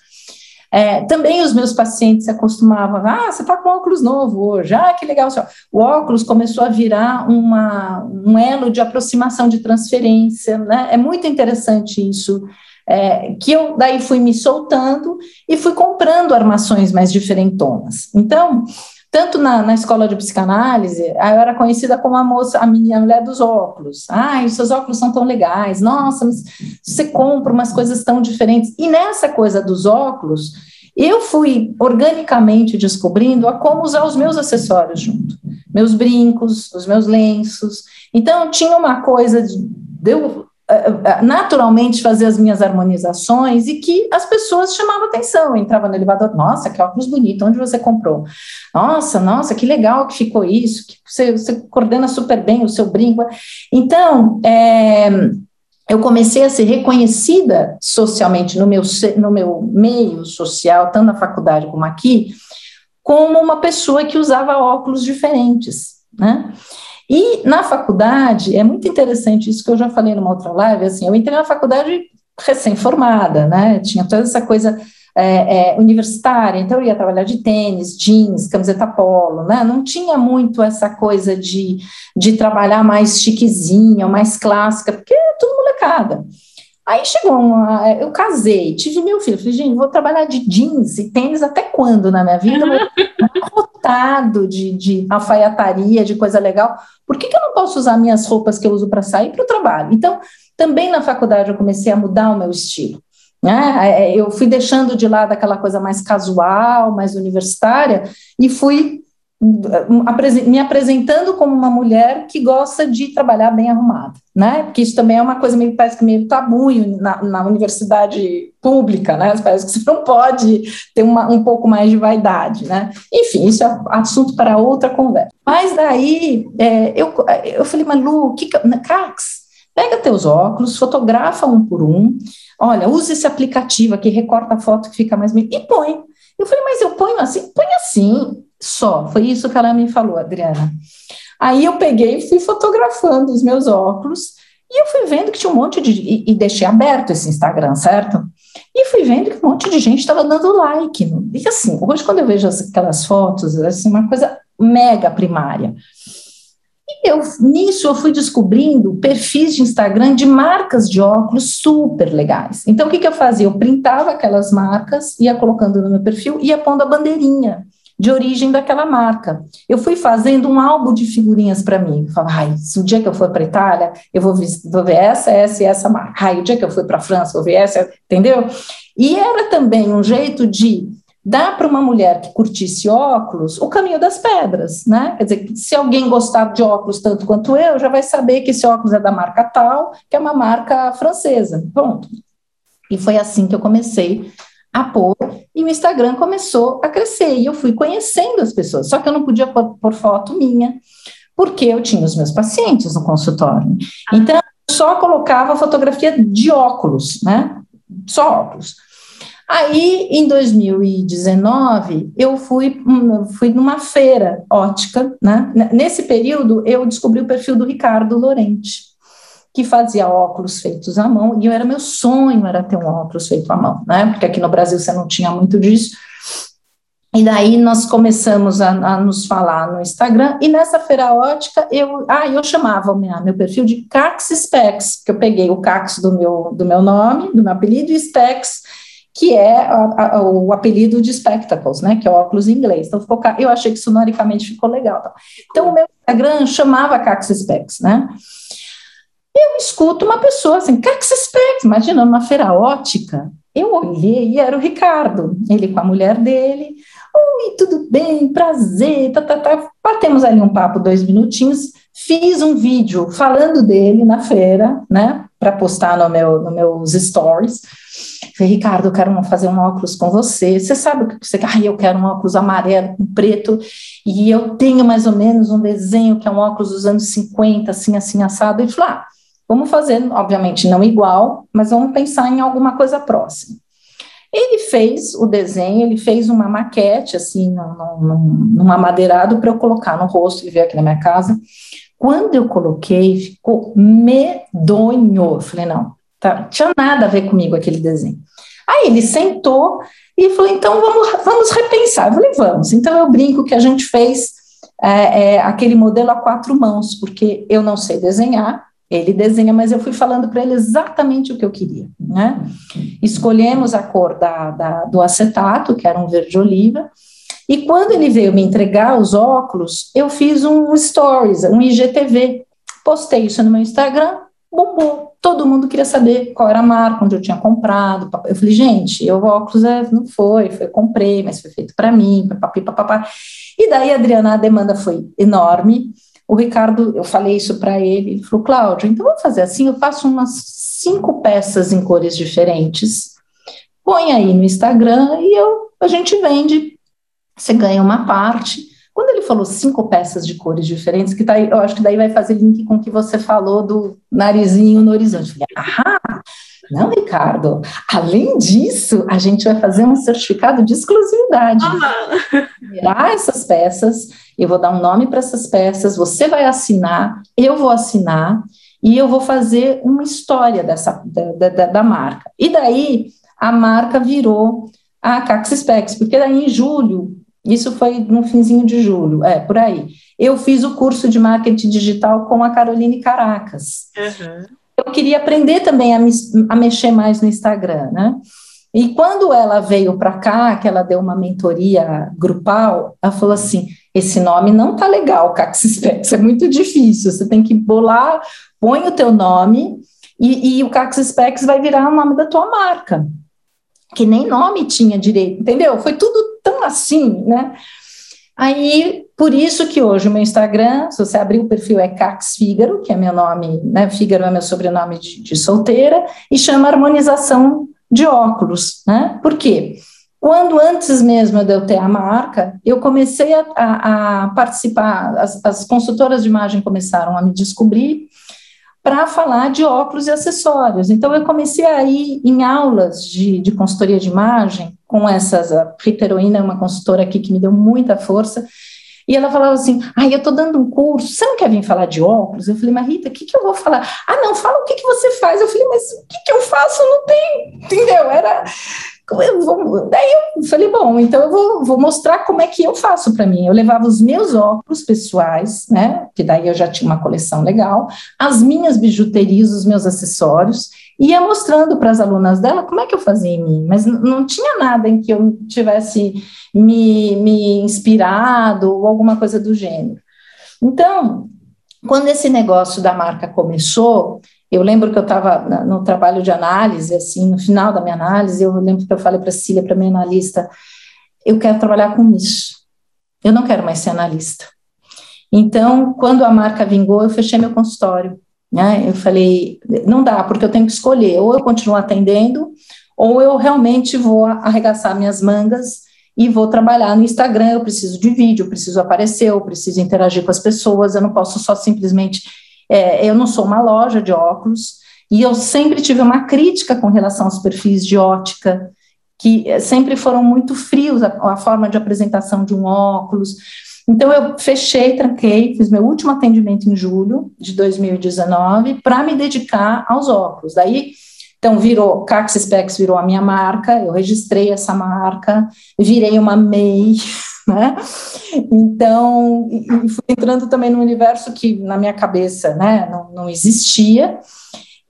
É, também os meus pacientes se acostumavam, ah, você está com óculos novo hoje, ah, que legal. O óculos começou a virar uma, um elo de aproximação de transferência, né? É muito interessante isso, é, que eu daí fui me soltando e fui comprando armações mais diferentonas. Então, tanto na, na, escola de psicanálise, eu era conhecida como a moça, a minha mulher dos óculos. Ai, seus óculos são tão legais. Nossa, você compra umas coisas tão diferentes. E nessa coisa dos óculos, eu fui organicamente descobrindo a como usar os meus acessórios junto. Meus brincos, os meus lenços. Então, tinha uma coisa de, de eu naturalmente fazer as minhas harmonizações e que as pessoas chamavam atenção. Entrava no elevador, nossa, que óculos bonito, onde você comprou? Nossa, nossa, que legal que ficou isso, que você, você coordena super bem o seu brinco. Então, é, eu comecei a ser reconhecida socialmente no meu, no meu meio social, tanto na faculdade como aqui, como uma pessoa que usava óculos diferentes, né? E na faculdade, é muito interessante isso que eu já falei numa outra live, assim, eu entrei na faculdade recém-formada, né, tinha toda essa coisa é, é, universitária, então eu ia trabalhar de tênis, jeans, camiseta polo, né, não tinha muito essa coisa de, de trabalhar mais chiquezinha, mais clássica, porque é tudo molecada. Aí chegou uma. Eu casei, tive meu filho. Falei, gente, vou trabalhar de jeans e tênis até quando na minha vida? Rotado de, de alfaiataria, de coisa legal. Por que, que eu não posso usar minhas roupas que eu uso para sair para o trabalho? Então, também na faculdade eu comecei a mudar o meu estilo. Né? É, é, eu fui deixando de lado aquela coisa mais casual, mais universitária, e fui me apresentando como uma mulher que gosta de trabalhar bem arrumada, né? Porque isso também é uma coisa meio parece que meio tabu na, na universidade pública, né? Parece que você não pode ter uma, um pouco mais de vaidade, né? Enfim, isso é assunto para outra conversa. Mas daí é, eu, eu falei, Malu, que, Cax, pega teus óculos, fotografa um por um, olha, usa esse aplicativo aqui, recorta a foto que fica mais bem e põe. Eu falei, mas eu ponho assim? Põe assim, só. Foi isso que ela me falou, Adriana. Aí eu peguei e fui fotografando os meus óculos e eu fui vendo que tinha um monte de. E, e deixei aberto esse Instagram, certo? E fui vendo que um monte de gente estava dando like. E assim, hoje, quando eu vejo aquelas fotos, é assim, uma coisa mega primária. E eu, nisso eu fui descobrindo perfis de Instagram de marcas de óculos super legais. Então, o que, que eu fazia? Eu printava aquelas marcas, ia colocando no meu perfil, ia pondo a bandeirinha de origem daquela marca. Eu fui fazendo um álbum de figurinhas para mim. Falava, ai, o dia que eu for para Itália, eu vou ver, vou ver essa, essa e essa marca. Ai, o dia que eu for para França, vou ver essa, entendeu? E era também um jeito de dar para uma mulher que curtisse óculos o caminho das pedras, né? Quer dizer, se alguém gostar de óculos tanto quanto eu, já vai saber que esse óculos é da marca tal, que é uma marca francesa. Pronto. E foi assim que eu comecei a pôr, e o Instagram começou a crescer, e eu fui conhecendo as pessoas, só que eu não podia pôr, pôr foto minha, porque eu tinha os meus pacientes no consultório. Ah. Então, eu só colocava fotografia de óculos, né? Só óculos. Aí, em 2019, eu fui, hum, fui numa feira ótica, né? Nesse período, eu descobri o perfil do Ricardo Lorente que fazia óculos feitos à mão, e eu era meu sonho era ter um óculos feito à mão, né? Porque aqui no Brasil você não tinha muito disso. E daí nós começamos a, a, nos falar no Instagram, e nessa feira ótica eu, ah, eu chamava o meu, perfil de Cax Specs, que eu peguei o Cax do meu, do meu nome, do meu apelido, e Specs, que é a, a, o apelido de Spectacles, né, que é óculos em inglês. Então ficou, eu achei que sonoricamente ficou legal. Tá? Então o meu Instagram chamava Cax Specs, né? Eu escuto uma pessoa assim, Cax Specs, imagina, numa feira ótica, eu olhei e era o Ricardo, ele com a mulher dele, Oi, tudo bem? Prazer. Tá, tá, tá. Batemos ali um papo, dois minutinhos. Fiz um vídeo falando dele na feira, né? Para postar no meu, no meus stories. Falei, Ricardo, eu quero fazer um óculos com você. Você sabe o que você quer? Ah, eu quero um óculos amarelo com preto. E eu tenho mais ou menos um desenho que é um óculos dos anos 50, assim, assim, assado. Ele falou: ah, vamos fazer, obviamente não igual, mas vamos pensar em alguma coisa próxima. Ele fez o desenho, ele fez uma maquete, assim, num, num amadeirado para eu colocar no rosto, e ver aqui na minha casa. Quando eu coloquei, ficou medonho. Eu falei, não, tá, não tinha nada a ver comigo aquele desenho. Aí ele sentou e falou, então vamos, vamos repensar. Eu falei, vamos. Então eu brinco que a gente fez é, é, aquele modelo a quatro mãos, porque eu não sei desenhar, ele desenha, mas eu fui falando para ele exatamente o que eu queria, né? Escolhemos a cor da, da, do acetato, que era um verde oliva, e quando ele veio me entregar os óculos, eu fiz um stories, um IGTV, postei isso no meu Instagram, bombou. Todo mundo queria saber qual era a marca, onde eu tinha comprado. Eu falei, gente, o óculos é, não foi, foi comprei, mas foi feito para mim, papapá. E daí, Adriana, a demanda foi enorme. O Ricardo, eu falei isso para ele, ele falou, Cláudio, então vamos fazer assim, eu faço umas cinco peças em cores diferentes, põe aí no Instagram e eu, a gente vende, você ganha uma parte. Quando ele falou cinco peças de cores diferentes, que tá, eu acho que daí vai fazer link com o que você falou do narizinho no horizonte. Eu falei, ah, não, Ricardo. Além disso, a gente vai fazer um certificado de exclusividade. Virar essas peças, eu vou dar um nome para essas peças, você vai assinar, eu vou assinar, e eu vou fazer uma história dessa, da, da, da marca. E daí, a marca virou a Caxi Specs, porque daí em julho, isso foi no finzinho de julho, é, por aí, eu fiz o curso de marketing digital com a Caroline Caracas. Uhum eu queria aprender também a, me, a mexer mais no Instagram, né? E quando ela veio para cá, que ela deu uma mentoria grupal, ela falou assim: esse nome não tá legal, Caxispex, é muito difícil, você tem que bolar, põe o teu nome e, e o Caxispex vai virar o nome da tua marca, que nem nome tinha direito, entendeu? Foi tudo tão assim, né? Aí, por isso que hoje o meu Instagram, se você abrir o perfil, é Cax Fígaro, que é meu nome, né? Fígaro é meu sobrenome de, de solteira, e chama harmonização de óculos, né? Por quê? Quando antes mesmo de eu ter a marca, eu comecei a, a, a participar, as, as consultoras de imagem começaram a me descobrir, para falar de óculos e acessórios. Então, eu comecei a ir em aulas de, de consultoria de imagem com essas. A Rita Heroína é uma consultora aqui que me deu muita força. E ela falava assim: ai, eu estou dando um curso, você não quer vir falar de óculos? Eu falei, mas Rita, o que, que eu vou falar? Ah, não, fala o que, que você faz. Eu falei, mas o que, que eu faço? Não tem, entendeu? Era eu vou, falei, bom, então eu vou, vou mostrar como é que eu faço para mim. Eu levava os meus óculos pessoais, né? Que daí eu já tinha uma coleção legal, as minhas bijuterias, os meus acessórios, ia mostrando para as alunas dela como é que eu fazia em mim, mas não tinha nada em que eu tivesse me, me inspirado ou alguma coisa do gênero. Então, quando esse negócio da marca começou, eu lembro que eu estava no trabalho de análise, assim, no final da minha análise, eu lembro que eu falei para a Cília, para minha analista, eu quero trabalhar com isso. Eu não quero mais ser analista. Então, quando a marca vingou, eu fechei meu consultório. Né? Eu falei, não dá, porque eu tenho que escolher, ou eu continuo atendendo, ou eu realmente vou arregaçar minhas mangas e vou trabalhar no Instagram. Eu preciso de vídeo, eu preciso aparecer, eu preciso interagir com as pessoas, eu não posso só simplesmente é, eu não sou uma loja de óculos, e eu sempre tive uma crítica com relação aos perfis de ótica, que sempre foram muito frios a, a forma de apresentação de um óculos. Então eu fechei, tranquei, fiz meu último atendimento em julho de 2019 para me dedicar aos óculos. Daí então, virou, Cax Specs virou a minha marca, eu registrei essa marca, virei uma MEI, né? Então, e, fui entrando também no universo que na minha cabeça, né, não, não existia.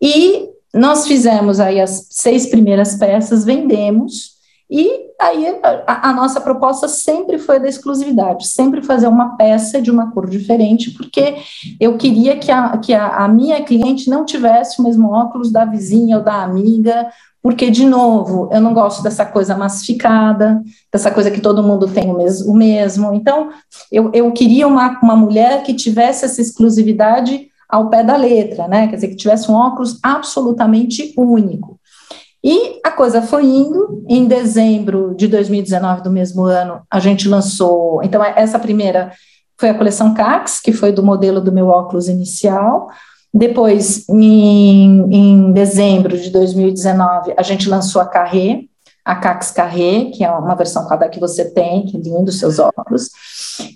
E nós fizemos aí as seis primeiras peças, vendemos, e aí a, a, nossa proposta sempre foi da exclusividade, sempre fazer uma peça de uma cor diferente, porque eu queria que a, que a, a minha cliente não tivesse o mesmo óculos da vizinha ou da amiga, porque, de novo, eu não gosto dessa coisa massificada, dessa coisa que todo mundo tem o mesmo. Então, eu, eu queria uma, uma mulher que tivesse essa exclusividade ao pé da letra, né? Quer dizer, que tivesse um óculos absolutamente único. E a coisa foi indo. Em dezembro de 2019, do mesmo ano, a gente lançou. Então, essa primeira foi a coleção Cax, que foi do modelo do meu óculos inicial. Depois, em, em dezembro de 2019, a gente lançou a Carré, a Cax Carré, que é uma versão cada que você tem, que é lindo, seus óculos.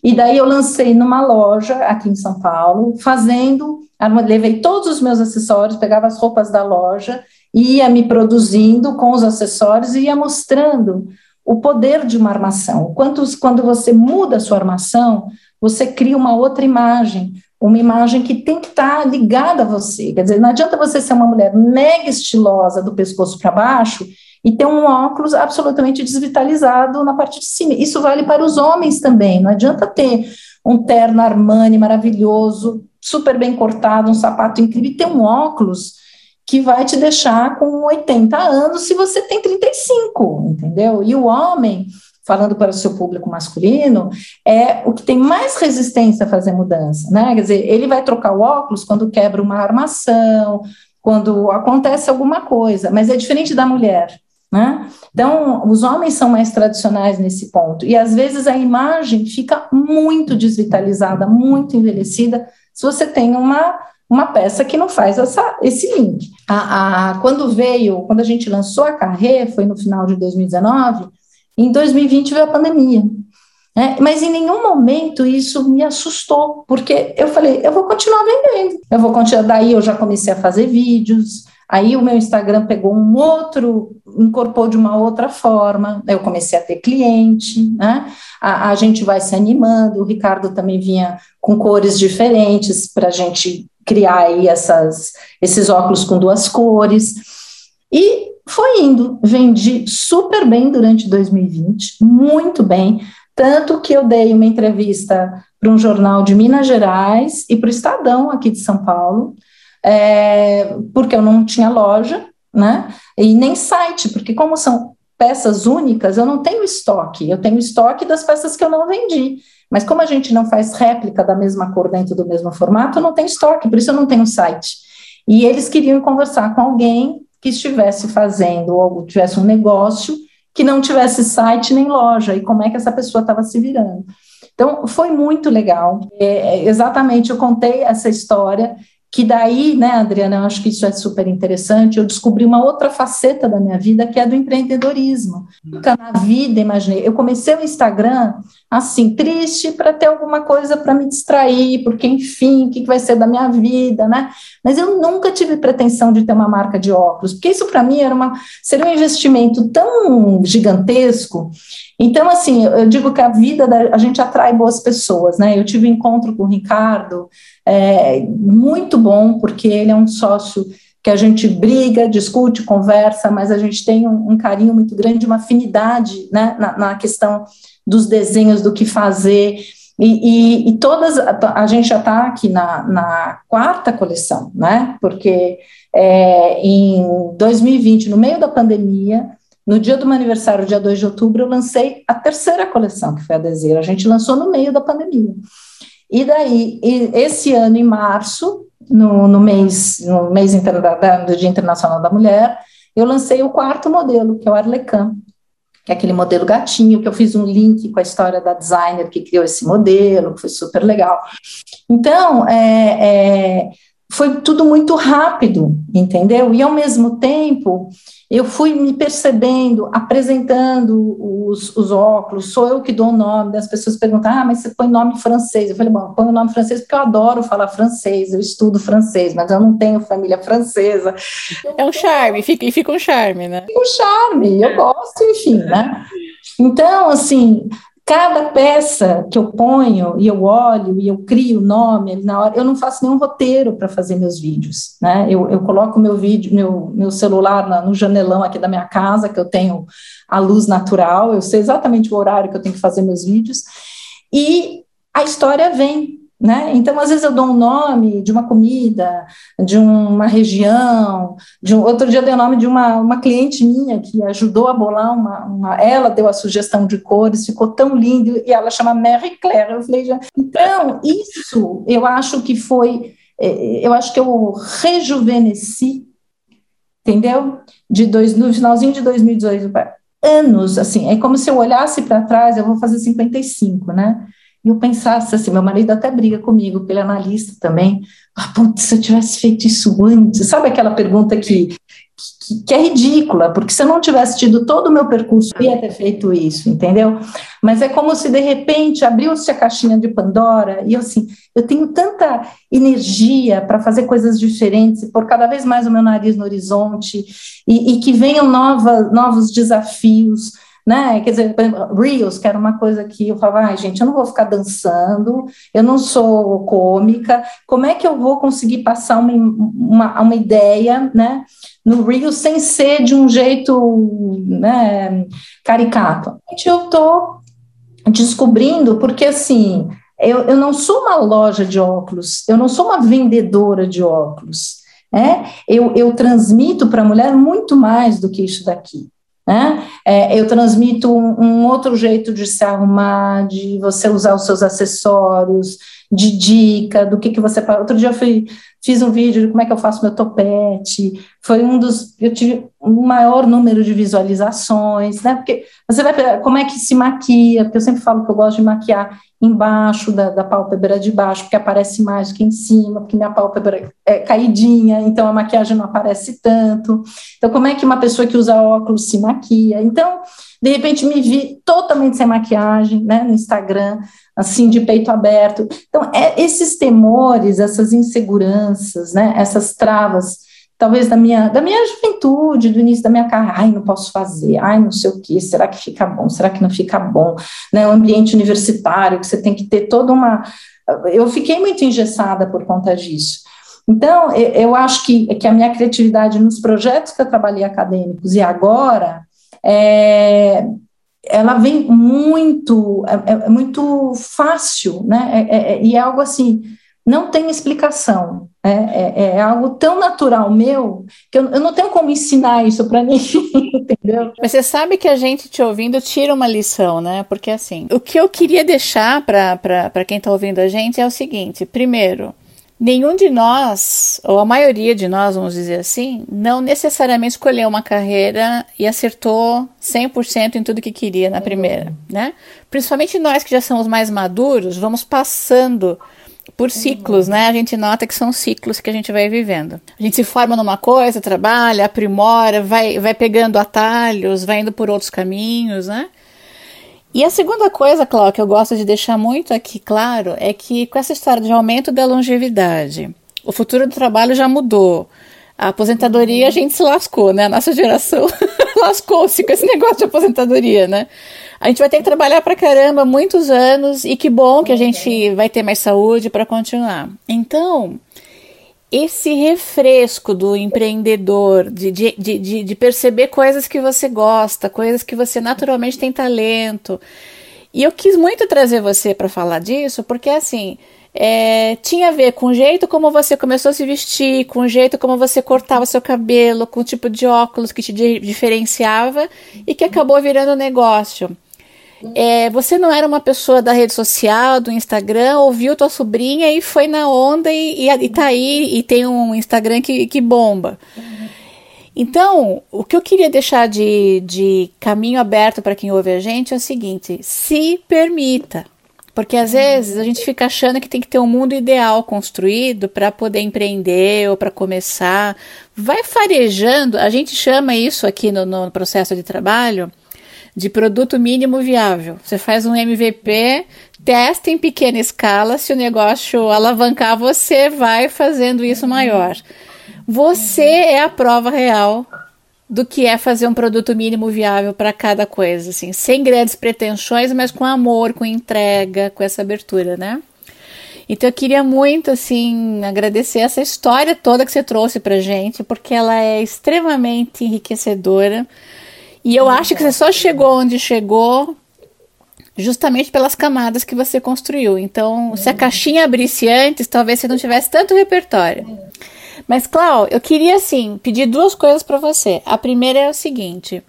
E daí eu lancei numa loja aqui em São Paulo, fazendo, levei todos os meus acessórios, pegava as roupas da loja ia me produzindo com os acessórios e ia mostrando o poder de uma armação. Quanto, quando você muda a sua armação, você cria uma outra imagem, uma imagem que tem que estar ligada a você. Quer dizer, não adianta você ser uma mulher mega estilosa do pescoço para baixo e ter um óculos absolutamente desvitalizado na parte de cima. Isso vale para os homens também. Não adianta ter um terno Armani maravilhoso, super bem cortado, um sapato incrível, e ter um óculos que vai te deixar com 80 anos se você tem 35, entendeu? E o homem, falando para o seu público masculino, é o que tem mais resistência a fazer mudança, né? Quer dizer, ele vai trocar o óculos quando quebra uma armação, quando acontece alguma coisa, mas é diferente da mulher. Né? Então, os homens são mais tradicionais nesse ponto, e às vezes a imagem fica muito desvitalizada, muito envelhecida, se você tem uma uma peça que não faz essa, esse link. A, a, quando veio, quando a gente lançou a Carré, foi no final de 2019, em 2020 veio a pandemia. Né? Mas em nenhum momento isso me assustou, porque eu falei, eu vou continuar vendendo, eu vou continuar. Daí eu já comecei a fazer vídeos, aí o meu Instagram pegou um outro, incorporou de uma outra forma, eu comecei a ter cliente, né? A, a gente vai se animando, o Ricardo também vinha com cores diferentes para a gente criar aí essas, esses óculos com duas cores. E foi indo, vendi super bem durante 2020, muito bem, tanto que eu dei uma entrevista para um jornal de Minas Gerais e para o Estadão aqui de São Paulo, é, porque eu não tinha loja, né? E nem site, porque como são peças únicas, eu não tenho estoque, eu tenho estoque das peças que eu não vendi. Mas como a gente não faz réplica da mesma cor dentro do mesmo formato, não tem estoque, por isso eu não tenho site. E eles queriam conversar com alguém que estivesse fazendo ou tivesse um negócio que não tivesse site nem loja, e como é que essa pessoa estava se virando. Então, foi muito legal. É, é exatamente, eu contei essa história que daí, né, Adriana, eu acho que isso é super interessante, eu descobri uma outra faceta da minha vida, que é do empreendedorismo. Nunca na vida imaginei, eu comecei o Instagram, assim, triste para ter alguma coisa para me distrair, porque, enfim, o que vai ser da minha vida, né, mas eu nunca tive pretensão de ter uma marca de óculos, porque isso para mim era uma, seria um investimento tão gigantesco, então, assim, eu digo que a vida da, a gente atrai boas pessoas, né? Eu tive um encontro com o Ricardo, é, muito bom, porque ele é um sócio que a gente briga, discute, conversa, mas a gente tem um, um carinho muito grande, uma afinidade né, na, na, questão dos desenhos, do que fazer. E, e, e todas, a, gente já está aqui na, na, quarta coleção, né? Porque é, em 2020, no meio da pandemia, no dia do meu aniversário, dia 2 de outubro, eu lancei a terceira coleção, que foi a Deseira. A gente lançou no meio da pandemia. E daí, esse ano, em março, no, no mês, no mês do Dia Internacional da Mulher, eu lancei o quarto modelo, que é o Arlecan, que é aquele modelo gatinho, que eu fiz um link com a história da designer que criou esse modelo, que foi super legal. Então, é, é foi tudo muito rápido, entendeu? E ao mesmo tempo, eu fui me percebendo, apresentando os, os óculos, sou eu que dou o nome, as pessoas perguntam, ah, mas você põe nome francês? Eu falei, bom, põe o nome francês porque eu adoro falar francês, eu estudo francês, mas eu não tenho família francesa. É um charme, fica, e fica um charme, né? Fica um charme, eu gosto, enfim, né? Então, assim, Cada peça que eu ponho e eu olho e eu crio o nome na hora, eu não faço nenhum roteiro para fazer meus vídeos, né? Eu, eu coloco meu vídeo, meu, meu celular na, no janelão aqui da minha casa, que eu tenho a luz natural, eu sei exatamente o horário que eu tenho que fazer meus vídeos, e a história vem, né? Então, às vezes eu dou um nome de uma comida, de uma região, de um, outro dia eu dei o nome de uma, uma cliente minha que ajudou a bolar uma, uma, ela deu a sugestão de cores, ficou tão lindo, e ela chama Mary Claire, eu falei, já, então, isso eu acho que foi, é, eu acho que eu rejuvenesci, entendeu? De dois, no finalzinho de 2018, anos, assim, é como se eu olhasse para trás, eu vou fazer 55, né? E eu pensasse assim, meu marido até briga comigo, porque ele é analista também. Ah, putz, se eu tivesse feito isso antes, sabe aquela pergunta que, que, que, é ridícula, porque se eu não tivesse tido todo o meu percurso, eu ia ter feito isso, entendeu? Mas é como se de repente abriu-se a caixinha de Pandora e eu assim, eu tenho tanta energia para fazer coisas diferentes, por cada vez mais o meu nariz no horizonte, e, e que venham nova, novos desafios né? Quer dizer, Reels, que era uma coisa que eu falava, ai, gente, eu não vou ficar dançando, eu não sou cômica, como é que eu vou conseguir passar uma, uma, uma ideia, né? No Reels sem ser de um jeito né, caricato. Eu estou descobrindo, porque assim, eu, eu não sou uma loja de óculos, eu não sou uma vendedora de óculos. É, eu, eu transmito para a mulher muito mais do que isso daqui. Né? É, eu transmito um, um, outro jeito de se arrumar, de você usar os seus acessórios, de dica, do que, que você. Outro dia eu fui, fiz um vídeo de como é que eu faço meu topete, foi um dos. Eu tive um maior número de visualizações, né? Porque você vai. Como é que se maquia? Porque eu sempre falo que eu gosto de maquiar embaixo da, da pálpebra de baixo, porque aparece mais que em cima, porque minha pálpebra é caidinha, então a maquiagem não aparece tanto. Então, como é que uma pessoa que usa óculos se maquia? Então, de repente, me vi totalmente sem maquiagem, né, no Instagram, assim, de peito aberto. Então, é, esses temores, essas inseguranças, né, essas travas talvez da minha, da minha juventude, do início da minha carreira, ai, não posso fazer, ai, não sei o que, será que fica bom, será que não fica bom, né, o ambiente universitário, que você tem que ter toda uma, eu fiquei muito engessada por conta disso, então, eu acho que, que a minha criatividade nos projetos que eu trabalhei acadêmicos e agora, é, ela vem muito, é, é muito fácil, né, é, é, e é algo assim, não tem explicação. É, é, é, algo tão natural meu que eu, eu não tenho como ensinar isso para ninguém, entendeu? Mas você sabe que a gente te ouvindo tira uma lição, né? Porque assim, o que eu queria deixar para quem está ouvindo a gente é o seguinte: primeiro, nenhum de nós, ou a maioria de nós, vamos dizer assim, não necessariamente escolheu uma carreira e acertou 100% em tudo que queria na primeira, né? Principalmente nós que já somos mais maduros, vamos passando por ciclos, né? A gente nota que são ciclos que a gente vai vivendo. A gente se forma numa coisa, trabalha, aprimora, vai, vai pegando atalhos, vai indo por outros caminhos, né? E a segunda coisa, Cláudia, que eu gosto de deixar muito aqui claro é que com essa história de aumento da longevidade, o futuro do trabalho já mudou. A aposentadoria a gente se lascou, né? A nossa geração lascou-se com esse negócio de aposentadoria, né? A gente vai ter que trabalhar pra caramba muitos anos e que bom que a gente vai ter mais saúde para continuar. Então, esse refresco do empreendedor, de, de, de, de, perceber coisas que você gosta, coisas que você naturalmente tem talento. E eu quis muito trazer você para falar disso, porque assim. É, tinha a ver com o jeito como você começou a se vestir, com o jeito como você cortava seu cabelo, com o tipo de óculos que te diferenciava e que acabou virando negócio. É, você não era uma pessoa da rede social, do Instagram, ouviu tua sobrinha e foi na onda e, e, e tá aí e tem um Instagram que, que bomba. Então, o que eu queria deixar de, de caminho aberto para quem ouve a gente é o seguinte: se permita. Porque às vezes a gente fica achando que tem que ter um mundo ideal construído para poder empreender ou para começar. Vai farejando, a gente chama isso aqui no, no processo de trabalho de produto mínimo viável. Você faz um MVP, testa em pequena escala, se o negócio alavancar, você vai fazendo isso maior. Você é a prova real do que é fazer um produto mínimo viável para cada coisa, assim, sem grandes pretensões, mas com amor, com entrega, com essa abertura, né? Então eu queria muito assim agradecer essa história toda que você trouxe pra gente, porque ela é extremamente enriquecedora. E eu acho que você só chegou onde chegou justamente pelas camadas que você construiu. Então, se a caixinha abrisse antes, talvez você não tivesse tanto repertório. Mas, Clau, eu queria, assim, pedir duas coisas para você. A primeira é o seguinte.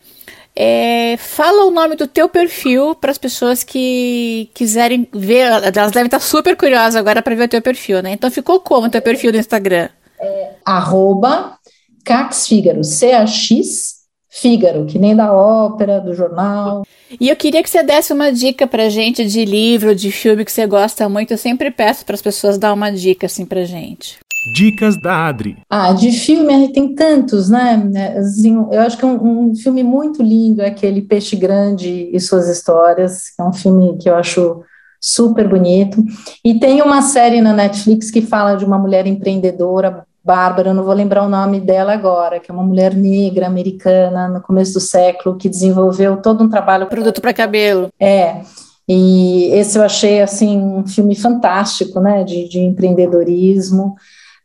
É, fala o nome do teu perfil para as pessoas que quiserem ver. Elas devem estar super curiosas agora para ver o teu perfil, né? Então ficou como o teu perfil no Instagram? É, arroba Cax Fígaro, que nem da ópera, do jornal. E eu queria que você desse uma dica pra gente de livro, de filme que você gosta muito. Eu sempre peço para as pessoas dar uma dica assim pra gente. Dicas da Adri. Ah, de filme tem tantos, né? Assim, eu acho que um, um, filme muito lindo é aquele Peixe Grande e Suas Histórias, é um filme que eu acho super bonito. E tem uma série na Netflix que fala de uma mulher empreendedora Bárbara, eu não vou lembrar o nome dela agora, que é uma mulher negra americana no começo do século que desenvolveu todo um trabalho. Produto para cabelo. É. E esse eu achei assim um filme fantástico, né, de, de empreendedorismo.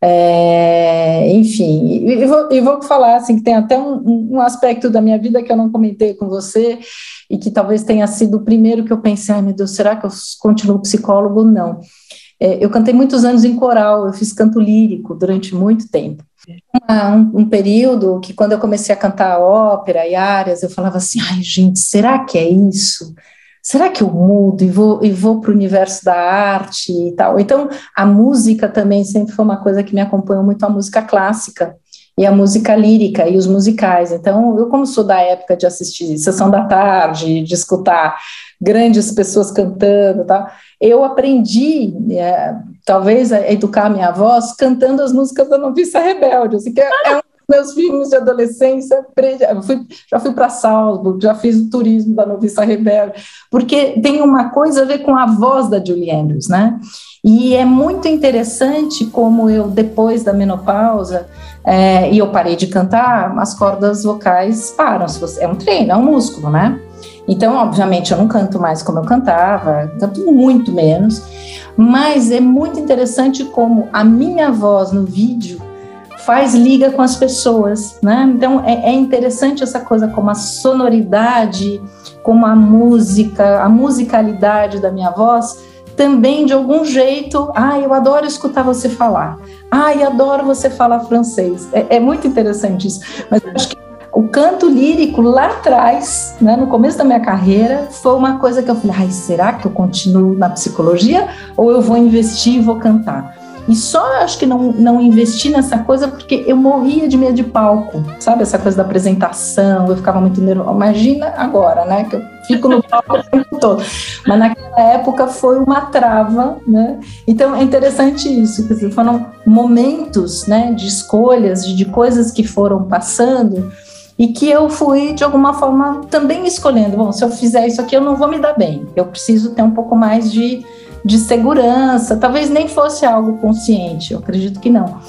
É, enfim, e vou, e vou falar assim que tem até um, um, aspecto da minha vida que eu não comentei com você e que talvez tenha sido o primeiro que eu pensei, ai meu Deus, será que eu continuo psicólogo? Não. É, eu cantei muitos anos em coral, eu fiz canto lírico durante muito tempo. Um, um, período que quando eu comecei a cantar ópera e áreas, eu falava assim, ai gente, será que é isso? Será que eu mudo e vou, e vou para o universo da arte e tal? Então, a música também sempre foi uma coisa que me acompanhou muito, a música clássica e a música lírica e os musicais. Então, eu como sou da época de assistir Sessão da Tarde, de escutar grandes pessoas cantando, tá? Eu aprendi, é, talvez, a educar minha voz cantando as músicas da Noviça Rebelde, assim, que é, é um meus filmes de adolescência. Fui, já fui para Salzburg, já fiz o turismo da Noviça Rebelde, porque tem uma coisa a ver com a voz da Julie Andrews, né? E é muito interessante como eu, depois da menopausa, é, e eu parei de cantar, as cordas vocais param. É um treino, é um músculo, né? Então, obviamente, eu não canto mais como eu cantava, canto muito menos, mas é muito interessante como a minha voz no vídeo faz liga com as pessoas, né? Então, é, é interessante essa coisa como a sonoridade, como a música, a musicalidade da minha voz também de algum jeito, ah, eu adoro escutar você falar, ah, eu adoro você falar francês. É, é muito interessante isso. Mas acho que o canto lírico lá atrás, né, no começo da minha carreira, foi uma coisa que eu falei: ai, será que eu continuo na psicologia ou eu vou investir e vou cantar? E só acho que não, não investi nessa coisa porque eu morria de medo de palco, sabe? Essa coisa da apresentação, eu ficava muito nervosa. Imagina agora, né? Que eu fico no palco o tempo todo. Mas naquela época foi uma trava, né? Então é interessante isso, dizer, foram momentos, né, de escolhas, de, de coisas que foram passando e que eu fui de alguma forma também escolhendo, bom, se eu fizer isso aqui eu não vou me dar bem, eu preciso ter um pouco mais de, de segurança, talvez nem fosse algo consciente, eu acredito que não.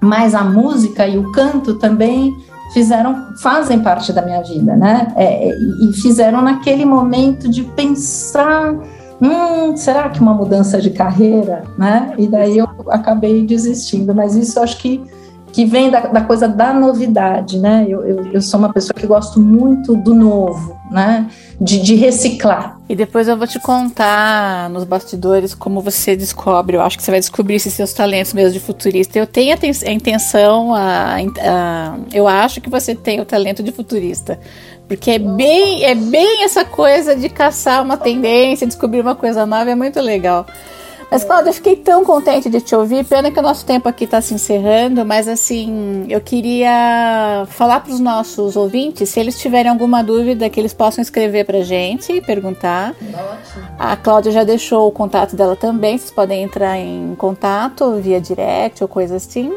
Mas a música e o canto também fizeram, fazem parte da minha vida, né? É, e fizeram naquele momento de pensar, hum, será que uma mudança de carreira, né? E daí eu acabei desistindo, mas isso acho que que vem da, da coisa da novidade, né? Eu, eu, eu, sou uma pessoa que gosto muito do novo, né? De, de, reciclar. E depois eu vou te contar nos bastidores como você descobre. Eu acho que você vai descobrir esses seus talentos mesmo de futurista. Eu tenho a, intenção, a, a, eu acho que você tem o talento de futurista. Porque é bem, é bem essa coisa de caçar uma tendência, descobrir uma coisa nova, é muito legal. Mas, Cláudia, eu fiquei tão contente de te ouvir. Pena que o nosso tempo aqui está se encerrando, mas assim, eu queria falar para os nossos ouvintes, se eles tiverem alguma dúvida, que eles possam escrever para gente, perguntar. Ótimo. A Cláudia já deixou o contato dela também, vocês podem entrar em contato via direct ou coisa assim.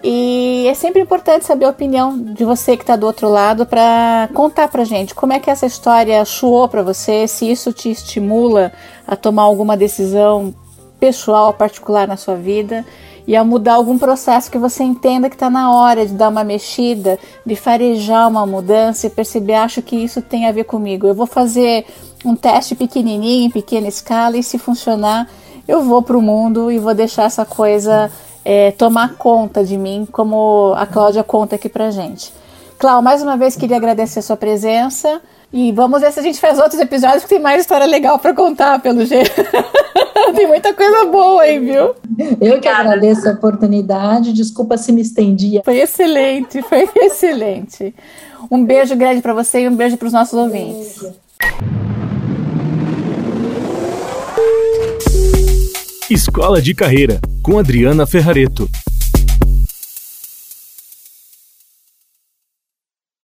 E é sempre importante saber a opinião de você que está do outro lado para contar para gente como é que essa história chuou para você, se isso te estimula a tomar alguma decisão pessoal, particular na sua vida e a mudar algum processo que você entenda que está na hora de dar uma mexida, de farejar uma mudança e perceber, acho que isso tem a ver comigo. Eu vou fazer um teste pequenininho, em pequena escala e se funcionar, eu vou para o mundo e vou deixar essa coisa é, tomar conta de mim, como a Cláudia conta aqui pra gente. Cláudia, mais uma vez queria agradecer a sua presença. E vamos ver se a gente faz outros episódios que tem mais história legal para contar, pelo jeito. tem muita coisa boa aí, viu? Eu que agradeço a oportunidade. Desculpa se me estendi. Foi excelente, foi excelente. Um beijo grande para você e um beijo para os nossos ouvintes. Escola de Carreira, com Adriana Ferrareto.